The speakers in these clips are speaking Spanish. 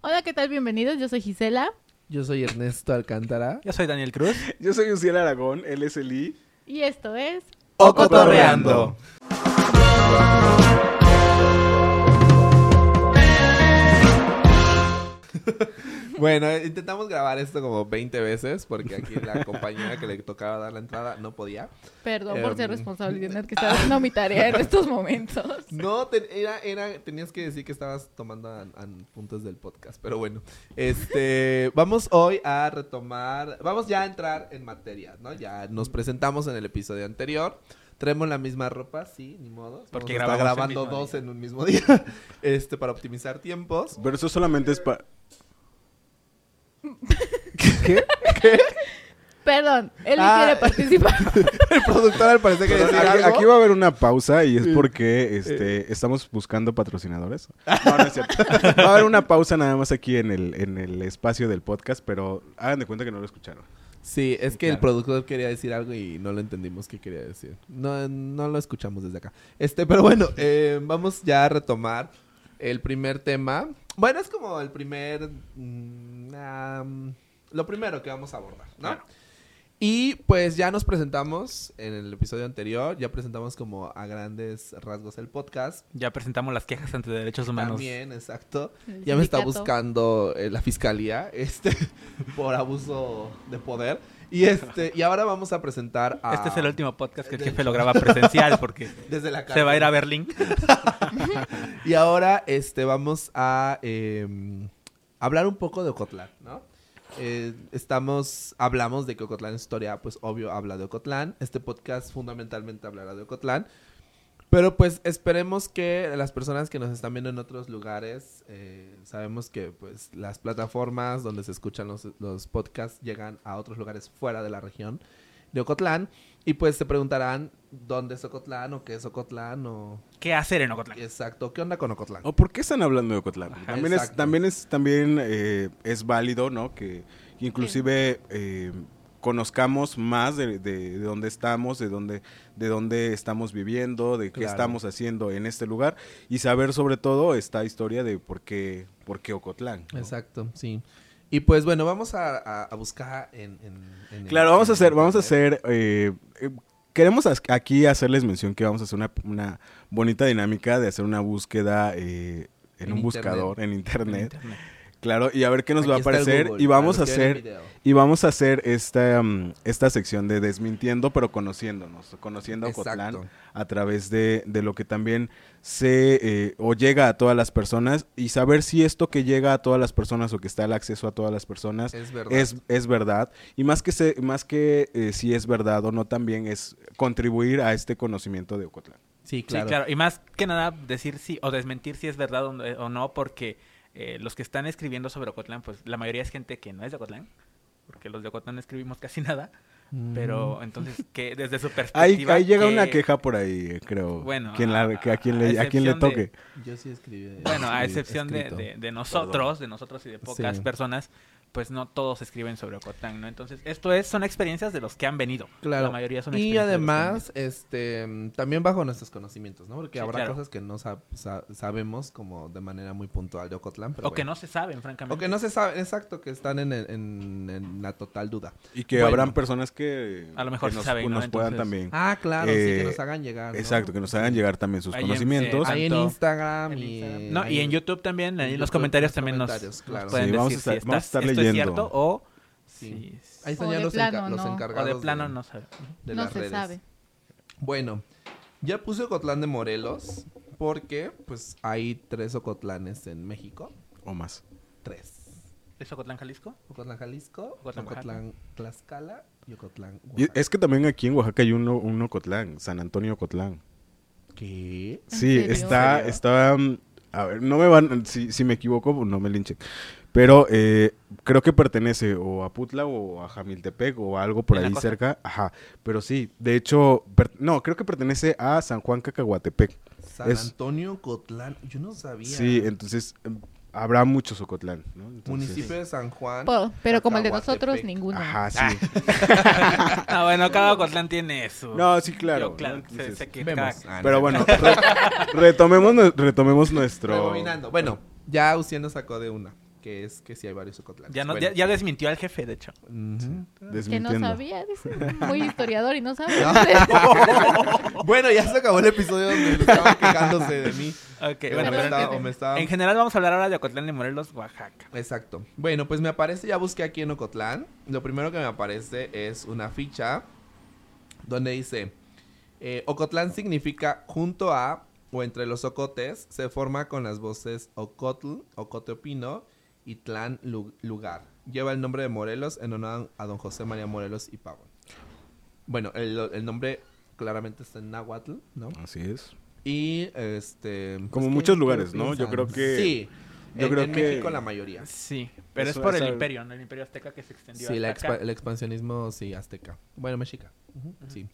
Hola, ¿qué tal? Bienvenidos. Yo soy Gisela. Yo soy Ernesto Alcántara. Yo soy Daniel Cruz. Yo soy Uciel Aragón, él es Eli. Y esto es. O Cotorreando. Bueno, intentamos grabar esto como 20 veces porque aquí la compañera que le tocaba dar la entrada no podía. Perdón por ser Em. responsable y tener que estar haciendo mi tarea en estos momentos. No, te- era, era, tenías que decir que estabas tomando an- an- puntos del podcast, pero bueno. Este, vamos hoy a retomar, vamos ya a entrar en materia, ¿no? Ya nos presentamos en el episodio anterior. Traemos la misma ropa, sí, ni modo. Porque grabamos grabando dos día. en un mismo día, este, para optimizar tiempos. Pero eso solamente es para... Perdón, él Ah. quiere participar. El productor al parecer que Aquí, decir algo. aquí va a haber una pausa y es porque este, estamos buscando patrocinadores. No, no es cierto. Va a haber una pausa nada más aquí en el, en el espacio del podcast, pero hagan de cuenta que no lo escucharon. Sí, es que el productor quería decir algo y no lo entendimos qué quería decir. No, no lo escuchamos desde acá. Este, pero bueno, eh, vamos ya a retomar el primer tema. Bueno, es como el primer... am, lo primero que vamos a abordar, ¿no? Claro. Y pues ya nos presentamos en el episodio anterior, ya presentamos como a grandes rasgos el podcast. Ya presentamos las quejas ante derechos humanos. También, exacto. El Ya me está buscando eh, la fiscalía, este, por abuso de poder. Y este, y ahora vamos a presentar a. Este es el último podcast que el jefe lo graba presencial porque Desde la se va a ir a. Berlín. Y ahora, este, vamos a eh, hablar un poco de Ocotlán, ¿no? Eh, estamos, hablamos de que Ocotlán es historia, pues obvio habla de Ocotlán. Este podcast fundamentalmente hablará de Ocotlán. Pero pues esperemos que las personas que nos están viendo en otros lugares, eh, sabemos que pues las plataformas donde se escuchan los, los podcasts llegan a otros lugares fuera de la región de Ocotlán. Y pues se preguntarán dónde es Ocotlán o qué es Ocotlán o... ¿Qué hacer en Ocotlán? Exacto, ¿qué onda con Ocotlán? ¿O por qué están hablando de Ocotlán? Ajá, también es, también es, también eh, es válido, ¿no? Que inclusive eh, conozcamos más de, de- de dónde estamos, de dónde, de dónde estamos viviendo, de qué Claro. estamos haciendo en este lugar y saber sobre todo esta historia de por qué, por qué Ocotlán. ¿no? Exacto, sí. Y pues bueno, vamos a, a- a buscar en, en- en el- Claro, vamos a hacer, vamos a hacer, eh, eh, queremos aquí hacerles mención que vamos a hacer una, una bonita dinámica de hacer una búsqueda eh, en, un internet. buscador, en En internet. internet. Claro, y a ver qué nos Aquí va a el aparecer Google, y vamos a el hacer y vamos a hacer esta mm, esta sección de desmintiendo pero conociéndonos, conociendo a Ocotlán Exacto. a través de, de lo que también se eh, o llega a todas las personas y saber si esto que llega a todas las personas o que está al acceso a todas las personas Es verdad. es, es verdad y más que se, más que eh, si es verdad o no también es contribuir a este conocimiento de Ocotlán. Sí, Sí, claro. claro. Y más que nada decir sí o desmentir si es verdad o no, o no, porque eh, los que están escribiendo sobre Ocotlán, pues la mayoría es gente que no es de Ocotlán, porque los de Ocotlán no escribimos casi nada, Mm. pero entonces que desde su perspectiva... ahí llega que- una queja por ahí, creo. Bueno, Quien la- a- que a, quien le, a a quien le excepción de- toque. Yo sí escribí. Bueno, a excepción de, de- de nosotros, de nosotros y de pocas Sí. personas, pues no todos escriben sobre Ocotlán, ¿no? Entonces, esto es, son experiencias de los que han venido. Claro. La mayoría son Y experiencias de los que han además, este, también bajo nuestros conocimientos, ¿no? Porque Sí, habrá claro. cosas que no sa- sa- sabemos como de manera muy puntual de Ocotlán, pero. O que no se saben, francamente. O que no se sabe, exacto, que están en, el- en- en la total duda. Y que Bueno. habrán personas que, A lo mejor que nos, saben, ¿no? nos puedan también. Ah, claro, sí, Eh, que nos hagan llegar. ¿no? Exacto, que nos hagan llegar también sus Ahí en- conocimientos. eh, Ahí en tanto- Instagram en y... Instagram. No, y en YouTube también, ahí en los YouTube, comentarios también nos, comentarios, nos claro. pueden Sí, vamos a decir estar- si, vamos a estás- estar esto es cierto o Sí. si- Ahí están O ya de los, plano, enca- los no. o encargados de plano no saben. de no las se redes. sabe. Bueno, ya puse Ocotlán de Morelos porque pues hay tres Ocotlanes en México. O más. Tres. ¿Es Ocotlán, Jalisco? Ocotlán, Jalisco, Ocotlán, Ocotlán, Tlaxcala y Ocotlán, Y Oaxaca. es que también aquí en Oaxaca hay uno, un Ocotlán, San Antonio Ocotlán. ¿Qué? ¿En Sí, está, está, mm, a ver, no me van, si, si me equivoco, pues, no me linchen. Pero eh, creo que pertenece o a Putla o a Jamiltepec o a algo por ¿En la ahí cerca. Ajá, pero sí, de hecho, per- no, creo que pertenece a San Juan Cacahuatepec. San Es- Antonio, Ocotlán. Yo no sabía. Sí, entonces em, habrá muchos Ocotlán, ¿no? Entonces- Municipio de San Juan. Po- pero como el de nosotros, ninguno. Ajá, sí. Ah, bueno, cada Ocotlán tiene su... No, sí, claro. Yo, claro, ¿no? Vemos. cada- Ah, Pero no. bueno, re- retomemos, retomemos nuestro... Rebobinando. Bueno, ya usted nos sacó de una. Que es que sí hay varios Ocotlanes. Ya, no, Bueno. ya, ya desmintió al jefe, de hecho. Ujú. Que no sabía, dice. Muy historiador y no sabe. bueno, ya se acabó el episodio donde estaban quejándose de mí. Ok, bueno, me pero estaba- en- o me estaba- en general vamos a hablar ahora de Ocotlán de Morelos, Oaxaca. Exacto. Bueno, pues me aparece, ya busqué aquí en Ocotlán. Lo primero que me aparece es una ficha donde dice, eh, Ocotlán significa junto a o entre los ocotes, se forma con las voces Ocotl, Ocoteopino y Tlán lu- lugar. Lleva el nombre de Morelos en honor a don José María Morelos y Pavón. Bueno, el, el nombre claramente está en náhuatl, ¿no? Así es. Y este... pues, Como ¿qué- muchos lugares, ¿no? Yo creo que- Sí. yo en, creo en que- México la mayoría. Sí, pero Eso es por el imperio, ¿no? El imperio azteca que se extendió Sí, la expa- acá. el expansionismo, sí, azteca. Bueno, mexica. Ujú, Sí.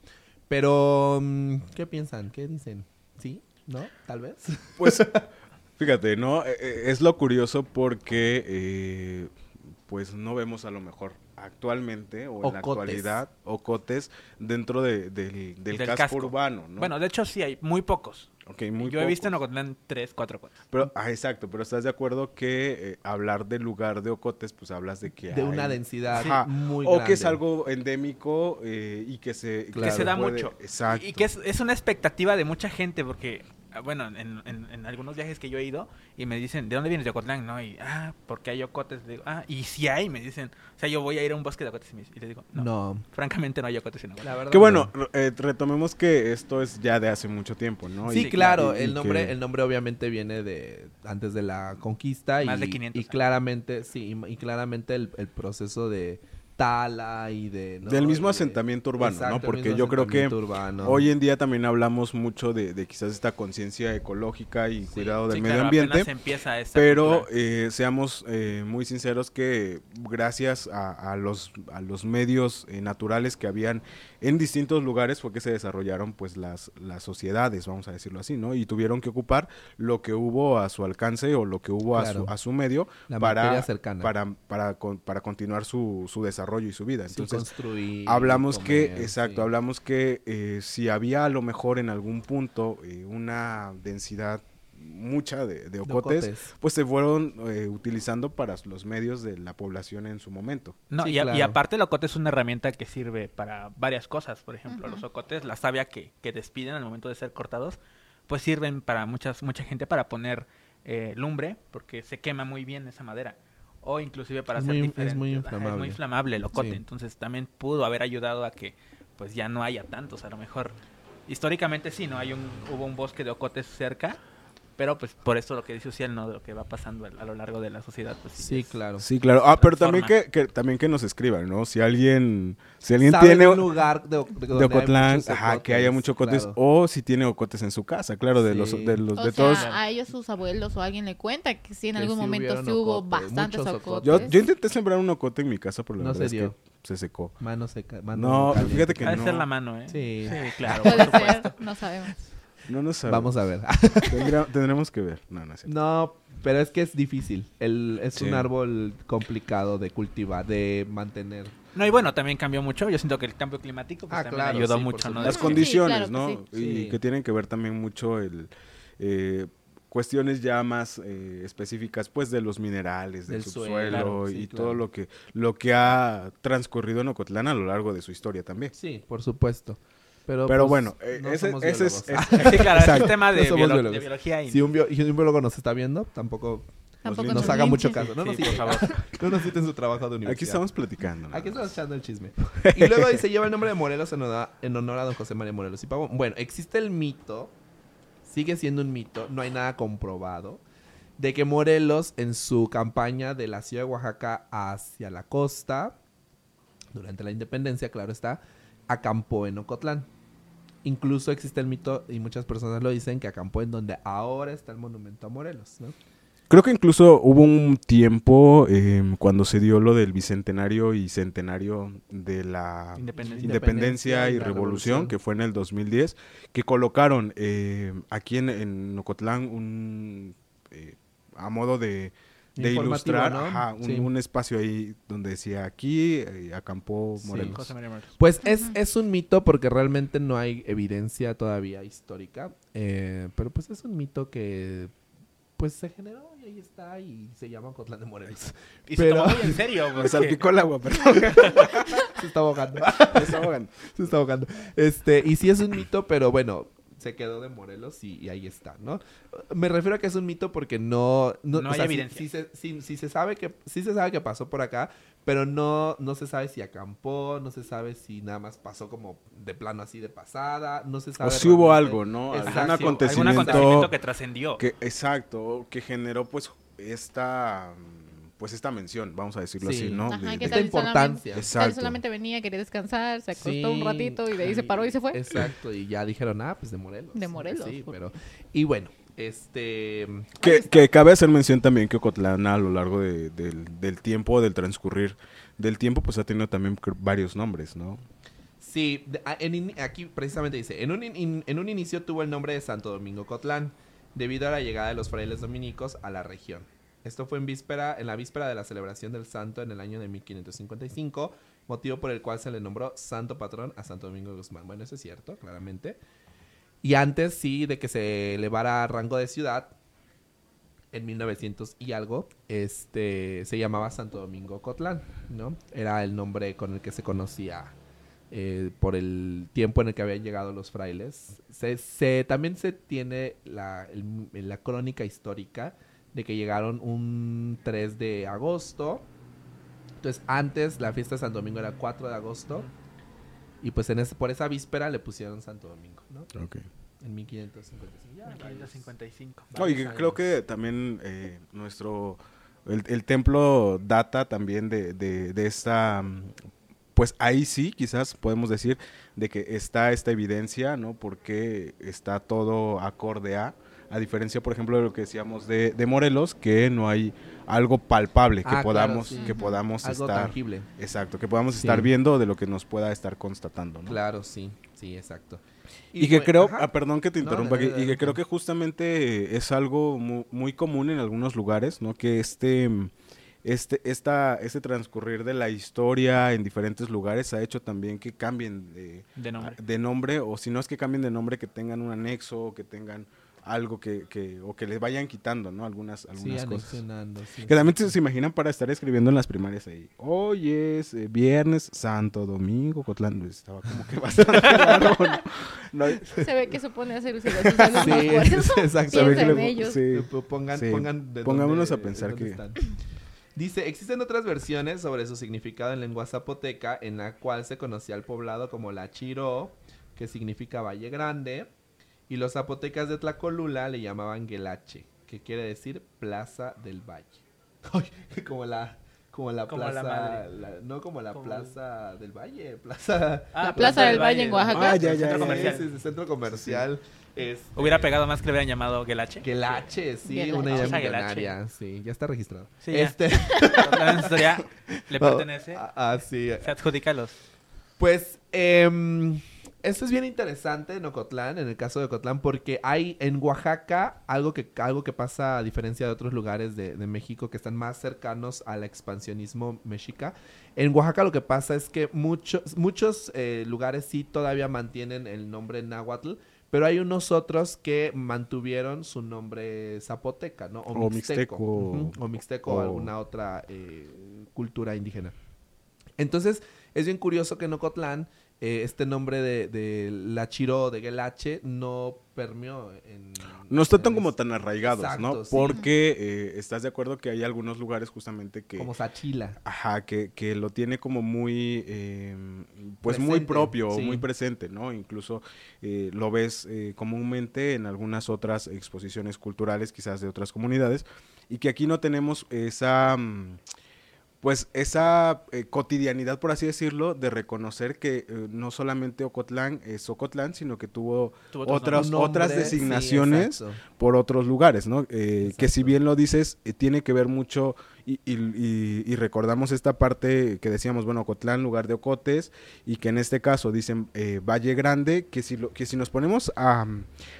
Pero, mm, ¿qué piensan? ¿Qué dicen? ¿Sí? ¿No? ¿Tal vez? Pues, fíjate, ¿no? Eh, eh, Es lo curioso porque, eh, pues, no vemos a lo mejor actualmente o en la actualidad ocotes dentro de- del, del Del casco, casco. urbano, ¿no? Bueno, de hecho sí hay muy pocos. Ok, muy Yo he visto en. Ocotlán tres, cuatro cotas. Pero, ah, exacto, pero estás de acuerdo que eh, hablar del lugar de ocotes, pues hablas de que De hay- una densidad Ajá. muy o grande. que es algo endémico eh, y que se, Claro. que se da puede- mucho. Exacto. Y que es, es una expectativa de mucha gente, porque, bueno, en, en- en algunos viajes que yo he ido y me dicen, ¿de dónde vienes de Ocotlán? No, y, ah, porque hay ocotes. Le digo, ah, y si hay, me dicen, o sea, yo voy a ir a un bosque de ocotes y, me- y les digo, no, No. francamente no hay ocotes en Ocotlán. La verdad. Que bueno, no. eh, retomemos que esto es ya de hace mucho tiempo, ¿no? Sí, Y- claro, y- y el nombre, que- el nombre obviamente viene de antes de la conquista Más y, de 500 y años. claramente, sí, y, y claramente el, el proceso de tala y de ¿no? Del mismo Y de- asentamiento urbano, Exacto, ¿no? Porque yo creo que urbano. Hoy en día también hablamos mucho de, de quizás esta conciencia ecológica y Sí, cuidado del Sí, medio claro, ambiente. apenas empieza esta Pero eh, seamos eh, muy sinceros que gracias a, a los, a los medios eh, naturales que habían en distintos lugares fue que se desarrollaron pues las, las sociedades, vamos a decirlo así, ¿no? Y tuvieron que ocupar lo que hubo a su alcance o lo que hubo a, su, a su medio La para, cercana. para, para, con- para continuar su, su desarrollo y su vida. Entonces, Hablamos que, exacto, sí. hablamos que eh, si había a lo mejor en algún punto eh, una densidad mucha de, de ocotes, ocotes. pues se fueron eh, utilizando para los medios de la población en su momento. No, Sí, y, a- y claro. aparte el ocote es una herramienta que sirve para varias cosas. Por ejemplo, los ocotes, la savia que, que despiden al momento de ser cortados, pues sirven para muchas mucha gente para poner eh, lumbre, porque se quema muy bien esa madera. O inclusive para Es hacer muy- es diferentes- muy ajá, inflamable. muy inflamable el ocote. Sí. Entonces también pudo haber ayudado a que pues ya no haya tantos. A lo mejor históricamente sí, no hay un hubo un bosque de ocotes cerca. Pero pues por eso lo que dice Uciel, ¿no? De lo que va pasando a, lo largo de la sociedad. Pues, Sí, es- claro. Sí, claro. Ah, pero también que, que- también que nos escriban, ¿no? Si alguien, si alguien ¿Saben tiene un lugar de, de, de Ocotlán, ajá, que haya muchos ocotes, claro. o si tiene ocotes en su casa, claro, de Sí. los, de los, O de sea, todos. a ellos sus abuelos o alguien le cuenta que sí en Que algún sí momento sí hubo ocotes, bastantes muchos ocotes. Yo, yo intenté sembrar un ocote en mi casa, pero la No verdad se es dio. que se secó. Mano seca. mano No, caliente. fíjate que no. ser la mano, ¿eh? Sí. claro. Puede por ser, no sabemos. No nos sabemos. Vamos a ver. Tendría- tendremos que ver. No, no es cierto. No, pero es que es difícil. El, es Sí. un árbol complicado de cultivar, de mantener. No, y bueno, también cambió mucho. Yo siento que el cambio climático pues, Ah, también claro, ayudó sí, mucho, ¿no? Las Sí, condiciones, claro ¿no? que sí. Y Sí. que tienen que ver también mucho el... eh, cuestiones ya más eh, específicas pues de los minerales del, Del suelo, subsuelo claro, y todo lo que lo que ha transcurrido en Ocotlán a lo largo de su historia también. Sí, por supuesto. Pero, Pero pues, bueno, eh, no ese, somos ese es, es- Sí, claro, es un tema de, No somos biolo- biólogos. de biología y... Si un, bio- si un biólogo nos está viendo, tampoco Tampoco nos haga mucho caso. No nos Sí, citen. No nos citen su trabajo de universidad. aquí estamos platicando. Aquí estamos echando el chisme. Y luego dice, lleva el nombre de Morelos en honor, en honor a don José María Morelos y Pavón. Bueno, existe el mito, sigue siendo un mito, no hay nada comprobado, de que Morelos en su campaña de la ciudad de Oaxaca hacia la costa, durante la independencia, claro está, acampó en Ocotlán. Incluso existe el mito, y muchas personas lo dicen, que acampó en donde ahora está el monumento a Morelos, ¿no? Creo que incluso hubo un tiempo eh, cuando se dio lo del bicentenario y centenario de la Independencia. independencia y la revolución, que fue en el 2010, que colocaron eh, aquí en, en Ocotlán un, eh, a modo de, de ilustrar ¿no? ajá, un, Sí. un espacio ahí donde decía aquí eh, acampó Sí. Morelos. José María Morelos. Pues es, es un mito porque realmente no hay evidencia todavía histórica. eh, pero pues es un mito que pues se generó y ahí está y se llama Ocotlán de Morelos. Y Pero- se tomó muy en serio. Me porque- salpicó el agua, perdón. Se está ahogando. Me está ahogando. se está ahogando. Este, y sí es un mito, pero bueno, se quedó de Morelos y, y ahí está, ¿no? Me refiero a que es un mito porque no... No, No hay sea, evidencia. Sí, se, sí- sí se sabe que, sí se sabe que pasó por acá, pero no, no se sabe si acampó, no se sabe si nada más pasó como de plano así de pasada, no se sabe... O si hubo algo, ¿no? Algún Exacto. algún acontecimiento, acontecimiento que trascendió. que exacto, que generó pues esta pues esta mención, vamos a decirlo Sí. así, ¿no? Ajá, De- que Esta importancia. Él Exacto. solamente venía, quería descansar, se acostó Sí. un ratito y de ahí se paró y se fue. Exacto, y ya dijeron, ah, pues de Morelos. De Morelos. Sí, pero... Y bueno, este... Que, que cabe hacer mención también que Ocotlán a lo largo de- del, del tiempo, del transcurrir del tiempo, pues ha tenido también varios nombres, ¿no? Sí, en aquí precisamente dice, en un, in- en un inicio tuvo el nombre de Santo Domingo Cotlán, debido a la llegada de los frailes dominicos a la región. Esto fue en víspera, en la víspera de la celebración del santo en el año de 1555, motivo por el cual se le nombró santo patrón a Santo Domingo de Guzmán. Bueno, eso es cierto, claramente. Y antes sí de que se elevara a rango de ciudad, en 1900 y algo, este se llamaba Santo Domingo Cotlán, ¿no? Era el nombre con el que se conocía eh, por el tiempo en el que habían llegado los frailes. Se, también se tiene la, la crónica histórica de que llegaron un 3 de agosto. Entonces, antes la fiesta de Santo Domingo era 4 de agosto. Y pues en ese, por esa víspera le pusieron Santo Domingo, ¿no? Ok. En 1555. Ya, varios- 1555. Oye, varios creo años. que también eh, nuestro el, el templo data también de, de, de esta pues ahí sí quizás podemos decir de que está esta evidencia no porque está todo acorde a a diferencia por ejemplo de lo que decíamos de, de Morelos que no hay algo palpable que Ah, claro, podamos sí. que podamos Algo estar tangible. exacto que podamos Sí. estar viendo de lo que nos pueda estar constatando ¿no? Claro, sí, sí, exacto. Y, que fue- creo, ah, perdón que te No, interrumpa, y que creo que justamente es algo mu- muy, común en algunos lugares, ¿no? Que este, este, esta, este transcurrir de la historia en diferentes lugares ha hecho también que cambien de, De nombre. de nombre, o si no es que cambien de nombre, que tengan un anexo, o que tengan algo que, que o que les vayan quitando, ¿no? Algunas, Sí, algunas cosas. sí. Que también se, se imaginan para estar escribiendo en las primarias ahí. Hoy es eh, viernes, Santo Domingo, Cotlán. Estaba como que bastante raro, ¿no? No, Se ve que se pone a hacer uso de Sí, exacto. Se ve que Piensa en le- ellos. sí. Pongan, Sí. pongan de Pongámonos dónde- a pensar que- están. Dice, existen otras versiones sobre su significado en lengua zapoteca, en la cual se conocía al poblado como La Chiró, que significa Valle Grande, y los zapotecas de Tlacolula le llamaban Guelache, que quiere decir Plaza del Valle. Como la como la Como plaza, la- no como la Como- plaza del Valle, plaza Ah, La Plaza del Valle en Oaxaca. Ah, ya, ya, Centro ya. comercial. Sí, sí, sí, centro comercial. Este, Hubiera pegado más que le hubieran llamado Gelache. Guelache, sí, Guelache. una idea millonaria, sí, ya está registrado. Sí, este, La historia le pertenece. Ah, ah, sí. Se adjudica a los. Pues, em, esto es bien interesante en Ocotlán, en el caso de Ocotlán, porque hay en Oaxaca algo que, algo que pasa a diferencia de otros lugares de, de México que están más cercanos al expansionismo mexica. En Oaxaca lo que pasa es que muchos, muchos eh, lugares sí todavía mantienen el nombre náhuatl, pero hay unos otros que mantuvieron su nombre zapoteca, ¿no? O mixteco. O mixteco o O- alguna otra eh, cultura indígena. Entonces, es bien curioso que en Ocotlán eh, este nombre de, de La Chiro de Guelache no permeó en... No están tan como tan arraigados, ¿no? Sí. Porque eh, estás de acuerdo que hay algunos lugares justamente que... Como Sachila. Ajá, que, que lo tiene como muy, eh, pues muy propio, sí. muy presente, ¿no? Incluso eh, lo ves eh, comúnmente en algunas otras exposiciones culturales, quizás de otras comunidades, y que aquí no tenemos esa, mm, pues esa eh, cotidianidad, por así decirlo, de reconocer que eh, no solamente Ocotlán es Ocotlán, sino que tuvo, otras, nombre, otras designaciones por otros lugares, ¿no? Eh, que si bien lo dices, eh, tiene que ver mucho y, y- y- y recordamos esta parte que decíamos, bueno, Ocotlán, lugar de Ocotes, y que en este caso dicen eh, Valle Grande, que si, lo, que si nos ponemos a,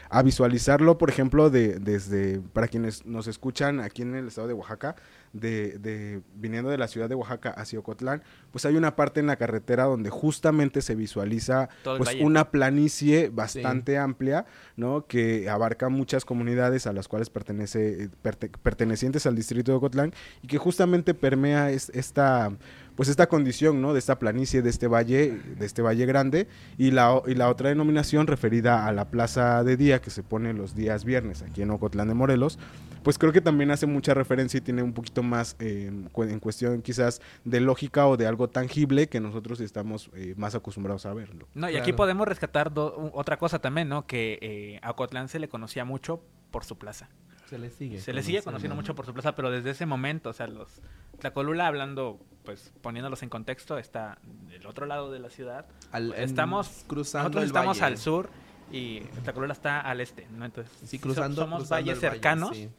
a visualizarlo, por ejemplo, de, desde, para quienes nos escuchan aquí en el estado de Oaxaca, de, de viniendo de la ciudad de Oaxaca hacia Ocotlán, pues hay una parte en la carretera donde justamente se visualiza pues una planicie bastante amplia, ¿no? Que abarca muchas comunidades a las cuales pertenece, perte- pertenecientes al distrito de Ocotlán y que justamente permea es- esta pues esta condición, ¿no? De esta planicie, de este valle, de este valle grande, y la, y la otra denominación referida a la plaza de día que se pone los días viernes aquí en Ocotlán de Morelos, pues creo que también hace mucha referencia y tiene un poquito más eh, en cu- en cuestión quizás de lógica o de algo tangible que nosotros estamos eh, más acostumbrados a verlo. No, y Claro. aquí podemos rescatar do- otra cosa también, ¿no? Que eh, a Ocotlán se le conocía mucho por su plaza. Se le sigue. Se le sigue conociendo mucho por su plaza, pero desde ese momento, o sea, los Tlacolula hablando, pues poniéndolos en contexto, está del otro lado de la ciudad. Al- en- estamos cruzando nosotros el estamos valle. al sur y Tlacolula está al este, ¿no? Entonces, Sí, so- cruzando. somos cruzando valles el valle, cercanos, sí.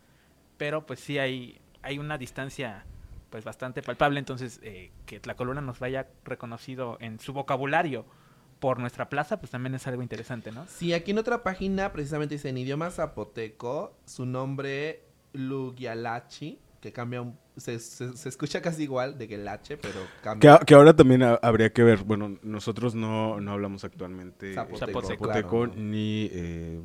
Pero pues sí hay hay una distancia pues bastante palpable, entonces eh, que Tlacolula nos vaya reconocido en su vocabulario por nuestra plaza, pues también es algo interesante, ¿no? Sí, aquí en otra página precisamente dice en idioma zapoteco su nombre Lugialachi, que cambia un... Se, se- se escucha casi igual de que el H, pero Que, cambia. a- que ahora también ha- habría que ver, bueno, nosotros no, no hablamos actualmente Zapoteco, Zapoteco, zapoteco claro, ¿no? ni eh,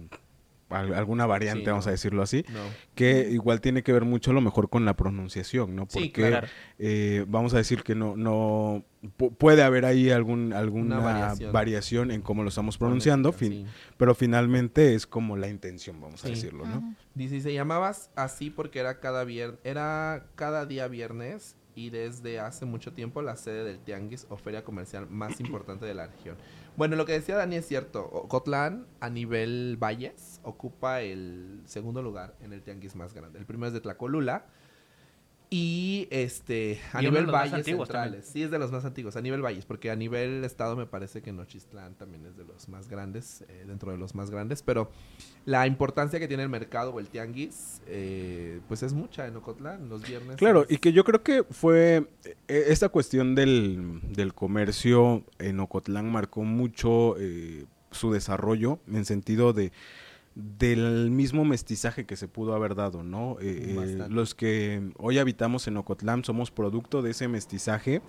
alguna variante, Sí, vamos no. a decirlo así, No. que igual tiene que ver mucho a lo mejor con la pronunciación, ¿no? Sí, Porque claro. eh, vamos a decir que no, no pu- puede haber ahí algún, alguna Una variación. variación. en cómo lo estamos pronunciando, fin- pero finalmente es como la intención, vamos a decirlo, ¿no? Dice, se llamaba así porque era cada vier- era cada día viernes y desde hace mucho tiempo la sede del tianguis o feria comercial más importante de la región. Bueno, lo que decía Dani es cierto. Ocotlán a nivel valles ocupa el segundo lugar en el tianguis más grande. El primero es de Tlacolula y este a Y nivel valles centrales. también. Sí, es de los más antiguos, a nivel valles, porque a nivel estado me parece que Nochistlán también es de los más grandes, eh, dentro de los más grandes, pero la importancia que tiene el mercado o el tianguis, eh, pues es mucha en Ocotlán, los viernes. Claro, es- y que yo creo que fue eh, esta cuestión del, del comercio en Ocotlán marcó mucho eh, su desarrollo en sentido de del mismo mestizaje que se pudo haber dado, ¿no? Eh, eh, los que hoy habitamos en Ocotlán somos producto de ese mestizaje,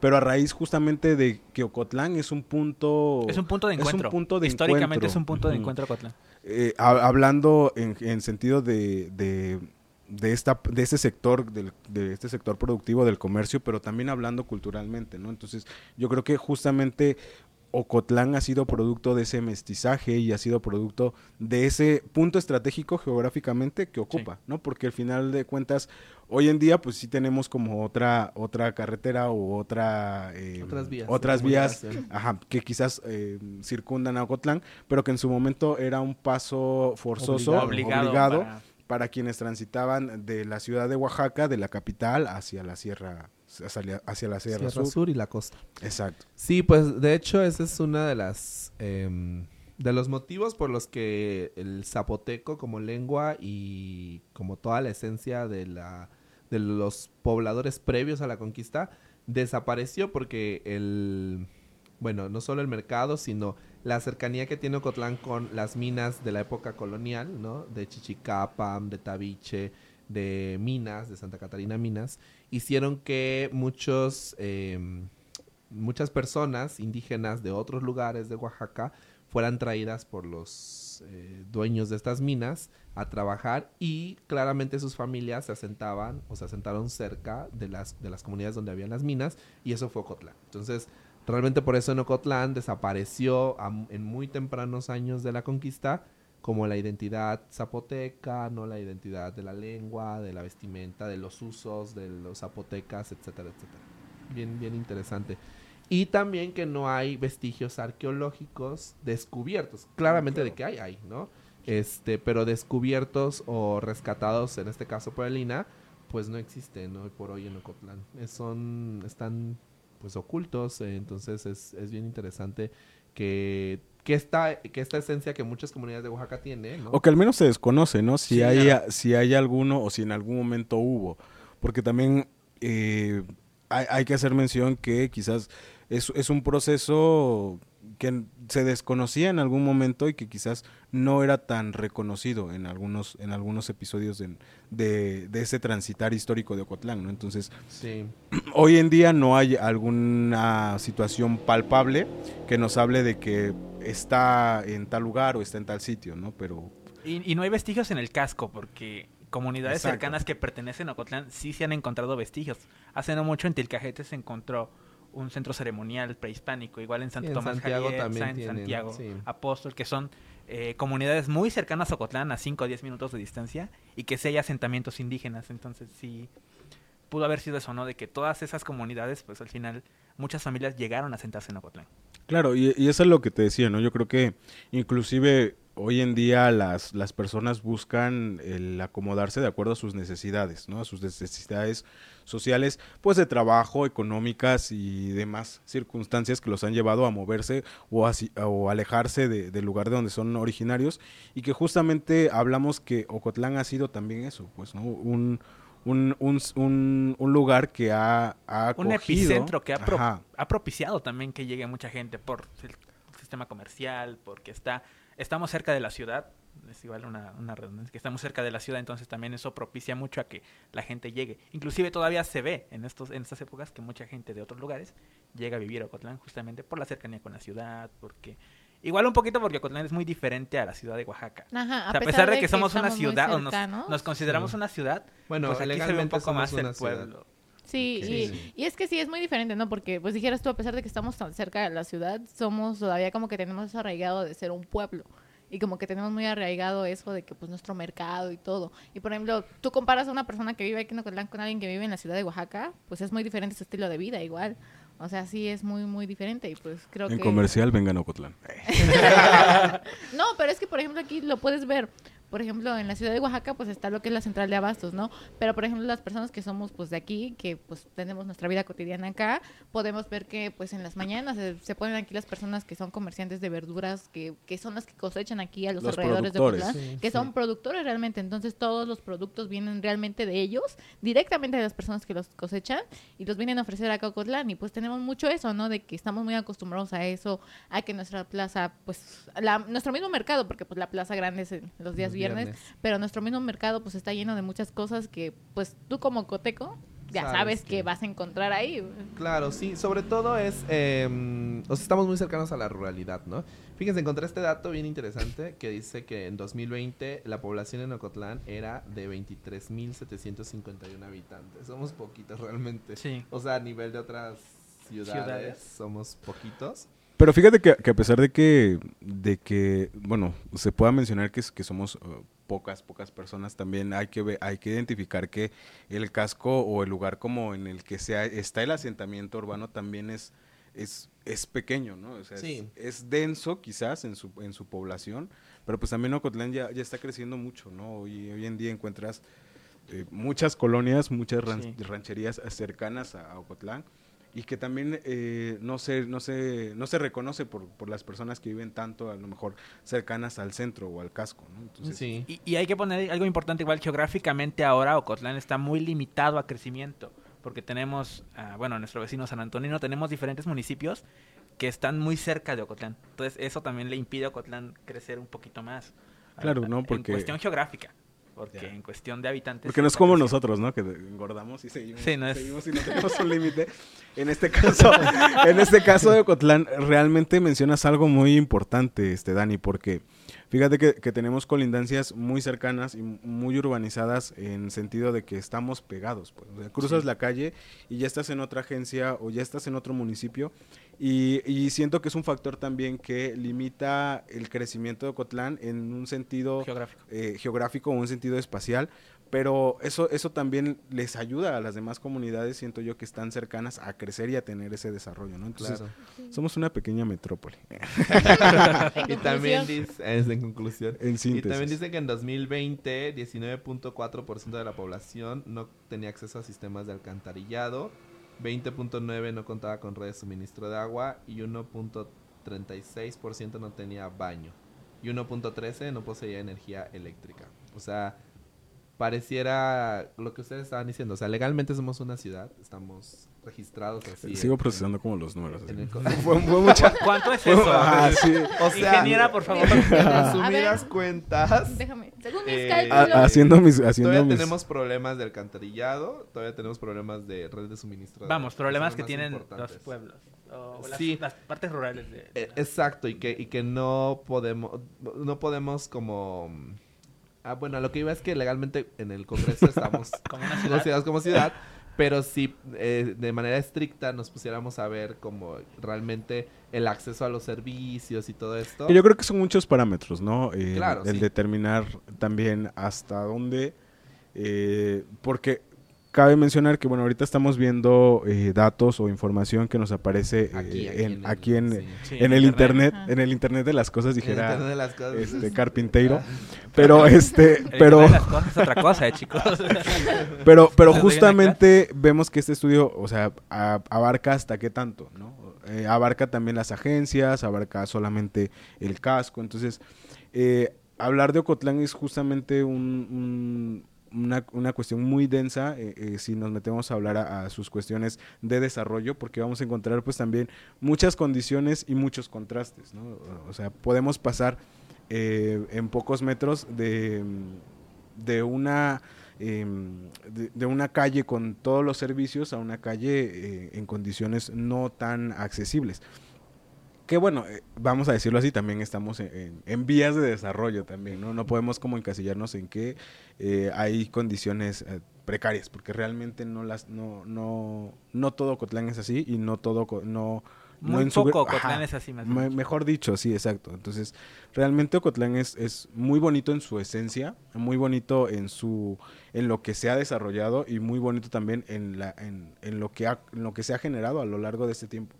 pero a raíz justamente de que Ocotlán es un punto Es un punto de es un encuentro. punto de Históricamente encuentro. es un punto de encuentro Ocotlán. eh, ha- hablando en, en sentido de, de, de esta de este sector del, de este sector productivo del comercio pero también hablando culturalmente no entonces yo creo que justamente Ocotlán ha sido producto de ese mestizaje y ha sido producto de ese punto estratégico geográficamente que ocupa, ¿no? Porque al final de cuentas, hoy en día, pues sí tenemos como otra, otra carretera o otra eh, Otras vías otras vías ajá, que quizás eh, circundan a Ocotlán, pero que en su momento era un paso forzoso, Obligado. obligado, para- para quienes transitaban de la ciudad de Oaxaca, de la capital, hacia la sierra, hacia, hacia la Sierra, Sierra Sur. Sur y la costa. Exacto. Sí, pues de hecho ese es una de las em, de los motivos por los que el zapoteco como lengua y como toda la esencia de la de los pobladores previos a la conquista desapareció porque el bueno, no solo el mercado, sino la cercanía que tiene Ocotlán con las minas de la época colonial, ¿no? De Chichicapam, de Tabiche, de Minas, de Santa Catarina Minas, hicieron que muchos, em, muchas personas indígenas de otros lugares de Oaxaca fueran traídas por los eh, dueños de estas minas a trabajar y claramente sus familias se asentaban o se asentaron cerca de las, de las comunidades donde habían las minas y eso fue Ocotlán. Entonces, realmente por eso en Ocotlán desapareció a- en muy tempranos años de la conquista como la identidad zapoteca, no la identidad de la lengua, de la vestimenta, de los usos de los zapotecas, etcétera, etcétera. Bien, bien interesante. Y también que no hay vestigios arqueológicos descubiertos. Claramente de que hay, hay, ¿no? Este, pero descubiertos o rescatados, en este caso por el INA, pues no existen hoy por hoy en Ocotlán. Son, están pues ocultos, eh, entonces es, es bien interesante que, que, esta, que esta esencia que muchas comunidades de Oaxaca tienen, ¿no? O que al menos se desconoce, ¿no? Si Sí, hay claro. si hay alguno o si en algún momento hubo. porque también eh, hay, hay que hacer mención que quizás es, es un proceso que se desconocía en algún momento y que quizás no era tan reconocido en algunos en algunos episodios de, de, de ese transitar histórico de Ocotlán, ¿no? Entonces, Sí. hoy en día no hay alguna situación palpable que nos hable de que está en tal lugar o está en tal sitio, ¿no? Pero Y, y no hay vestigios en el casco, porque comunidades Exacto. cercanas que pertenecen a Ocotlán sí se han encontrado vestigios. Hace no mucho en Tilcajete se encontró un centro ceremonial prehispánico, igual en Santo en Tomás Santiago Javier, también San tienen, Santiago, sí. Apóstol, que son eh, comunidades muy cercanas a Ocotlán, a 5 o 10 minutos de distancia, y que sí hay asentamientos indígenas. Entonces sí pudo haber sido eso, ¿no? De que todas esas comunidades, pues al final, muchas familias llegaron a sentarse en Ocotlán. Claro, y, y eso es lo que te decía, ¿no? Yo creo que inclusive hoy en día las, las personas buscan el acomodarse de acuerdo a sus necesidades, ¿no? A sus necesidades sociales, pues de trabajo, económicas y demás circunstancias que los han llevado a moverse o, así- o alejarse de- del lugar de donde son originarios y que justamente hablamos que Ocotlán ha sido también eso, pues, ¿no? Un, un, un, un- un lugar que ha, ha un epicentro que ha, pro- ha propiciado también que llegue mucha gente por el sistema comercial, porque está estamos cerca de la ciudad, es igual una, una redundancia, que estamos cerca de la ciudad, entonces también eso propicia mucho a que la gente llegue. Inclusive todavía se ve en estos en estas épocas que mucha gente de otros lugares llega a vivir a Ocotlán justamente por la cercanía con la ciudad, porque igual un poquito porque Ocotlán es muy diferente a la ciudad de Oaxaca. Ajá, O sea, a pesar de que somos una ciudad o nos, consideramos Sí. una ciudad, Bueno, pues aquí se ve un poco más el pueblo. Sí, Ok. y, Sí. y es que sí, es muy diferente, ¿no? Porque, pues dijeras tú, a pesar de que estamos tan cerca de la ciudad, somos todavía como que tenemos eso arraigado de ser un pueblo. Y como que tenemos muy arraigado eso de que, pues, nuestro mercado y todo. Y, por ejemplo, tú comparas a una persona que vive aquí en Ocotlán con alguien que vive en la ciudad de Oaxaca, pues es muy diferente su estilo de vida, igual. O sea, sí es muy, muy diferente. Y, pues, creo En que... comercial vengan a Ocotlán. No, pero es que, por ejemplo, aquí lo puedes ver. Por ejemplo, en la ciudad de Oaxaca, pues está lo que es la central de abastos, ¿no? Pero, por ejemplo, las personas que somos, pues, de aquí, que, pues, tenemos nuestra vida cotidiana acá, podemos ver que, pues, en las mañanas se, se ponen aquí las personas que son comerciantes de verduras, que, que son las que cosechan aquí a los, Los alrededores de. Ocotlán, Sí, que sí. son productores realmente. Entonces, todos los productos vienen realmente de ellos, directamente de las personas que los cosechan, y los vienen a ofrecer acá a Ocotlán. Y, pues, tenemos mucho eso, ¿no? De que estamos muy acostumbrados a eso, a que nuestra plaza, pues, la, nuestro mismo mercado, porque, pues, la plaza grande es en los días Los viernes, viernes. pero nuestro mismo mercado pues está lleno de muchas cosas que pues tú como coteco ya Sabes sabes, que- que... vas a encontrar ahí. Claro, sí, sobre todo es, eh, o sea, estamos muy cercanos a la ruralidad, ¿no? Fíjense, encontré este dato bien interesante que dice que en 2020 la población en Ocotlán era de 23.751 habitantes. Somos poquitos realmente. Sí. O sea, a nivel de otras ciudades, Ciudades. somos poquitos. Pero fíjate que, que a pesar de que, de que, bueno, se pueda mencionar que, que somos uh, pocas, pocas personas, también hay que, hay que identificar que el casco o el lugar como en el que sea, está el asentamiento urbano también es, es, es pequeño, ¿no? O sea, es- Sí. es, denso quizás en su, en su población, pero pues también Ocotlán ya, ya está creciendo mucho, ¿no? Hoy, hoy en día encuentras eh, muchas colonias, muchas ran- Sí. rancherías cercanas a, a Ocotlán y que también eh, no se no se no se reconoce por, por las personas que viven tanto a lo mejor cercanas al centro o al casco ¿no? Entonces, sí. Y, y hay que poner algo importante igual geográficamente ahora Ocotlán está muy limitado a crecimiento porque tenemos ah, bueno nuestro vecino San Antonino tenemos diferentes municipios que están muy cerca de Ocotlán entonces eso también le impide a Ocotlán crecer un poquito más Claro, Ah, ¿no? en Porque- cuestión geográfica porque en cuestión de habitantes porque no es como nosotros no que engordamos y seguimos, Sí, no es- seguimos y no tenemos un límite en este caso en este caso de Ocotlán realmente mencionas algo muy importante este Dani porque Fíjate que, que tenemos colindancias muy cercanas y muy urbanizadas en sentido de que estamos pegados. Pues. O sea, cruzas Sí. la calle y ya estás en otra agencia o ya estás en otro municipio. Y, y siento que es un factor también que limita el crecimiento de Ocotlán en un sentido geográfico eh, geográfico o un sentido espacial. Pero eso, eso también les ayuda a las demás comunidades, siento yo, que están cercanas a crecer y a tener ese desarrollo, ¿no? Entonces, Claro. somos una pequeña metrópoli. Y también dice, es en conclusión. En Y también dice que en 2020 19.4% de la población no tenía acceso a sistemas de alcantarillado, 20.9 no contaba con redes de suministro de agua y 1.36% no tenía baño y 1.13 no poseía energía eléctrica. O sea, pareciera lo que ustedes estaban diciendo. O sea, legalmente somos una ciudad, estamos registrados así. Sigo en- procesando como los números. en el Fue, fue mucha... ¿Cu- ¿Cuánto es eso? ah, sí. O sea, Ingeniera, por favor. en resumidas ver. cuentas, Déjame. Según mis Eh, cálculos. Ha- haciendo mis... Haciendo todavía mis... tenemos problemas de alcantarillado, todavía tenemos problemas de red de suministro. Vamos, problemas que tienen los pueblos. O las, Sí. las partes rurales de... Eh, Exacto, y que, y que no podemos, no podemos como... Ah, bueno, lo que iba es que legalmente en el Congreso estamos Como una ciudad. como ciudad, pero si eh, de manera estricta nos pusiéramos a ver como realmente el acceso a los servicios y todo esto. Yo creo que son muchos parámetros, ¿no? Eh, Claro, el sí. determinar también hasta dónde, eh, porque cabe mencionar que, bueno, ahorita estamos viendo eh, datos o información que nos aparece eh, Aquí, aquí en, en el- aquí en, sí. Sí, en el internet, Ajá. en el internet de las cosas, dijera internet de las cosas. este carpintero, pero este, pero, internet de las cosas es otra cosa, eh, chicos. pero, pero justamente vemos que este estudio, o sea, a- abarca hasta qué tanto, ¿no? Eh, abarca también las agencias, abarca solamente el casco, entonces eh, hablar de Ocotlán es justamente un- un- una, una cuestión muy densa eh, eh, si nos metemos a hablar a, sus cuestiones de desarrollo, porque vamos a encontrar pues también muchas condiciones y muchos contrastes. O sea, podemos pasar eh, en pocos metros de, de una em, de, de una calle con todos los servicios a una calle eh, en condiciones no tan accesibles. Que bueno, eh, vamos a decirlo así, también estamos en, en- en vías de desarrollo también, ¿no? No podemos como encasillarnos en que eh, hay condiciones eh, precarias, porque realmente no las, no, no, no todo Cotlán es así y no todo, no, no Muy poco Ajá. Ocotlán es así, más Me- mejor dicho, sí, exacto. Entonces, realmente Ocotlán es, es muy bonito en su esencia, muy bonito en su en lo que se ha desarrollado y muy bonito también en la en, en lo que ha, en lo que se ha generado a lo largo de este tiempo.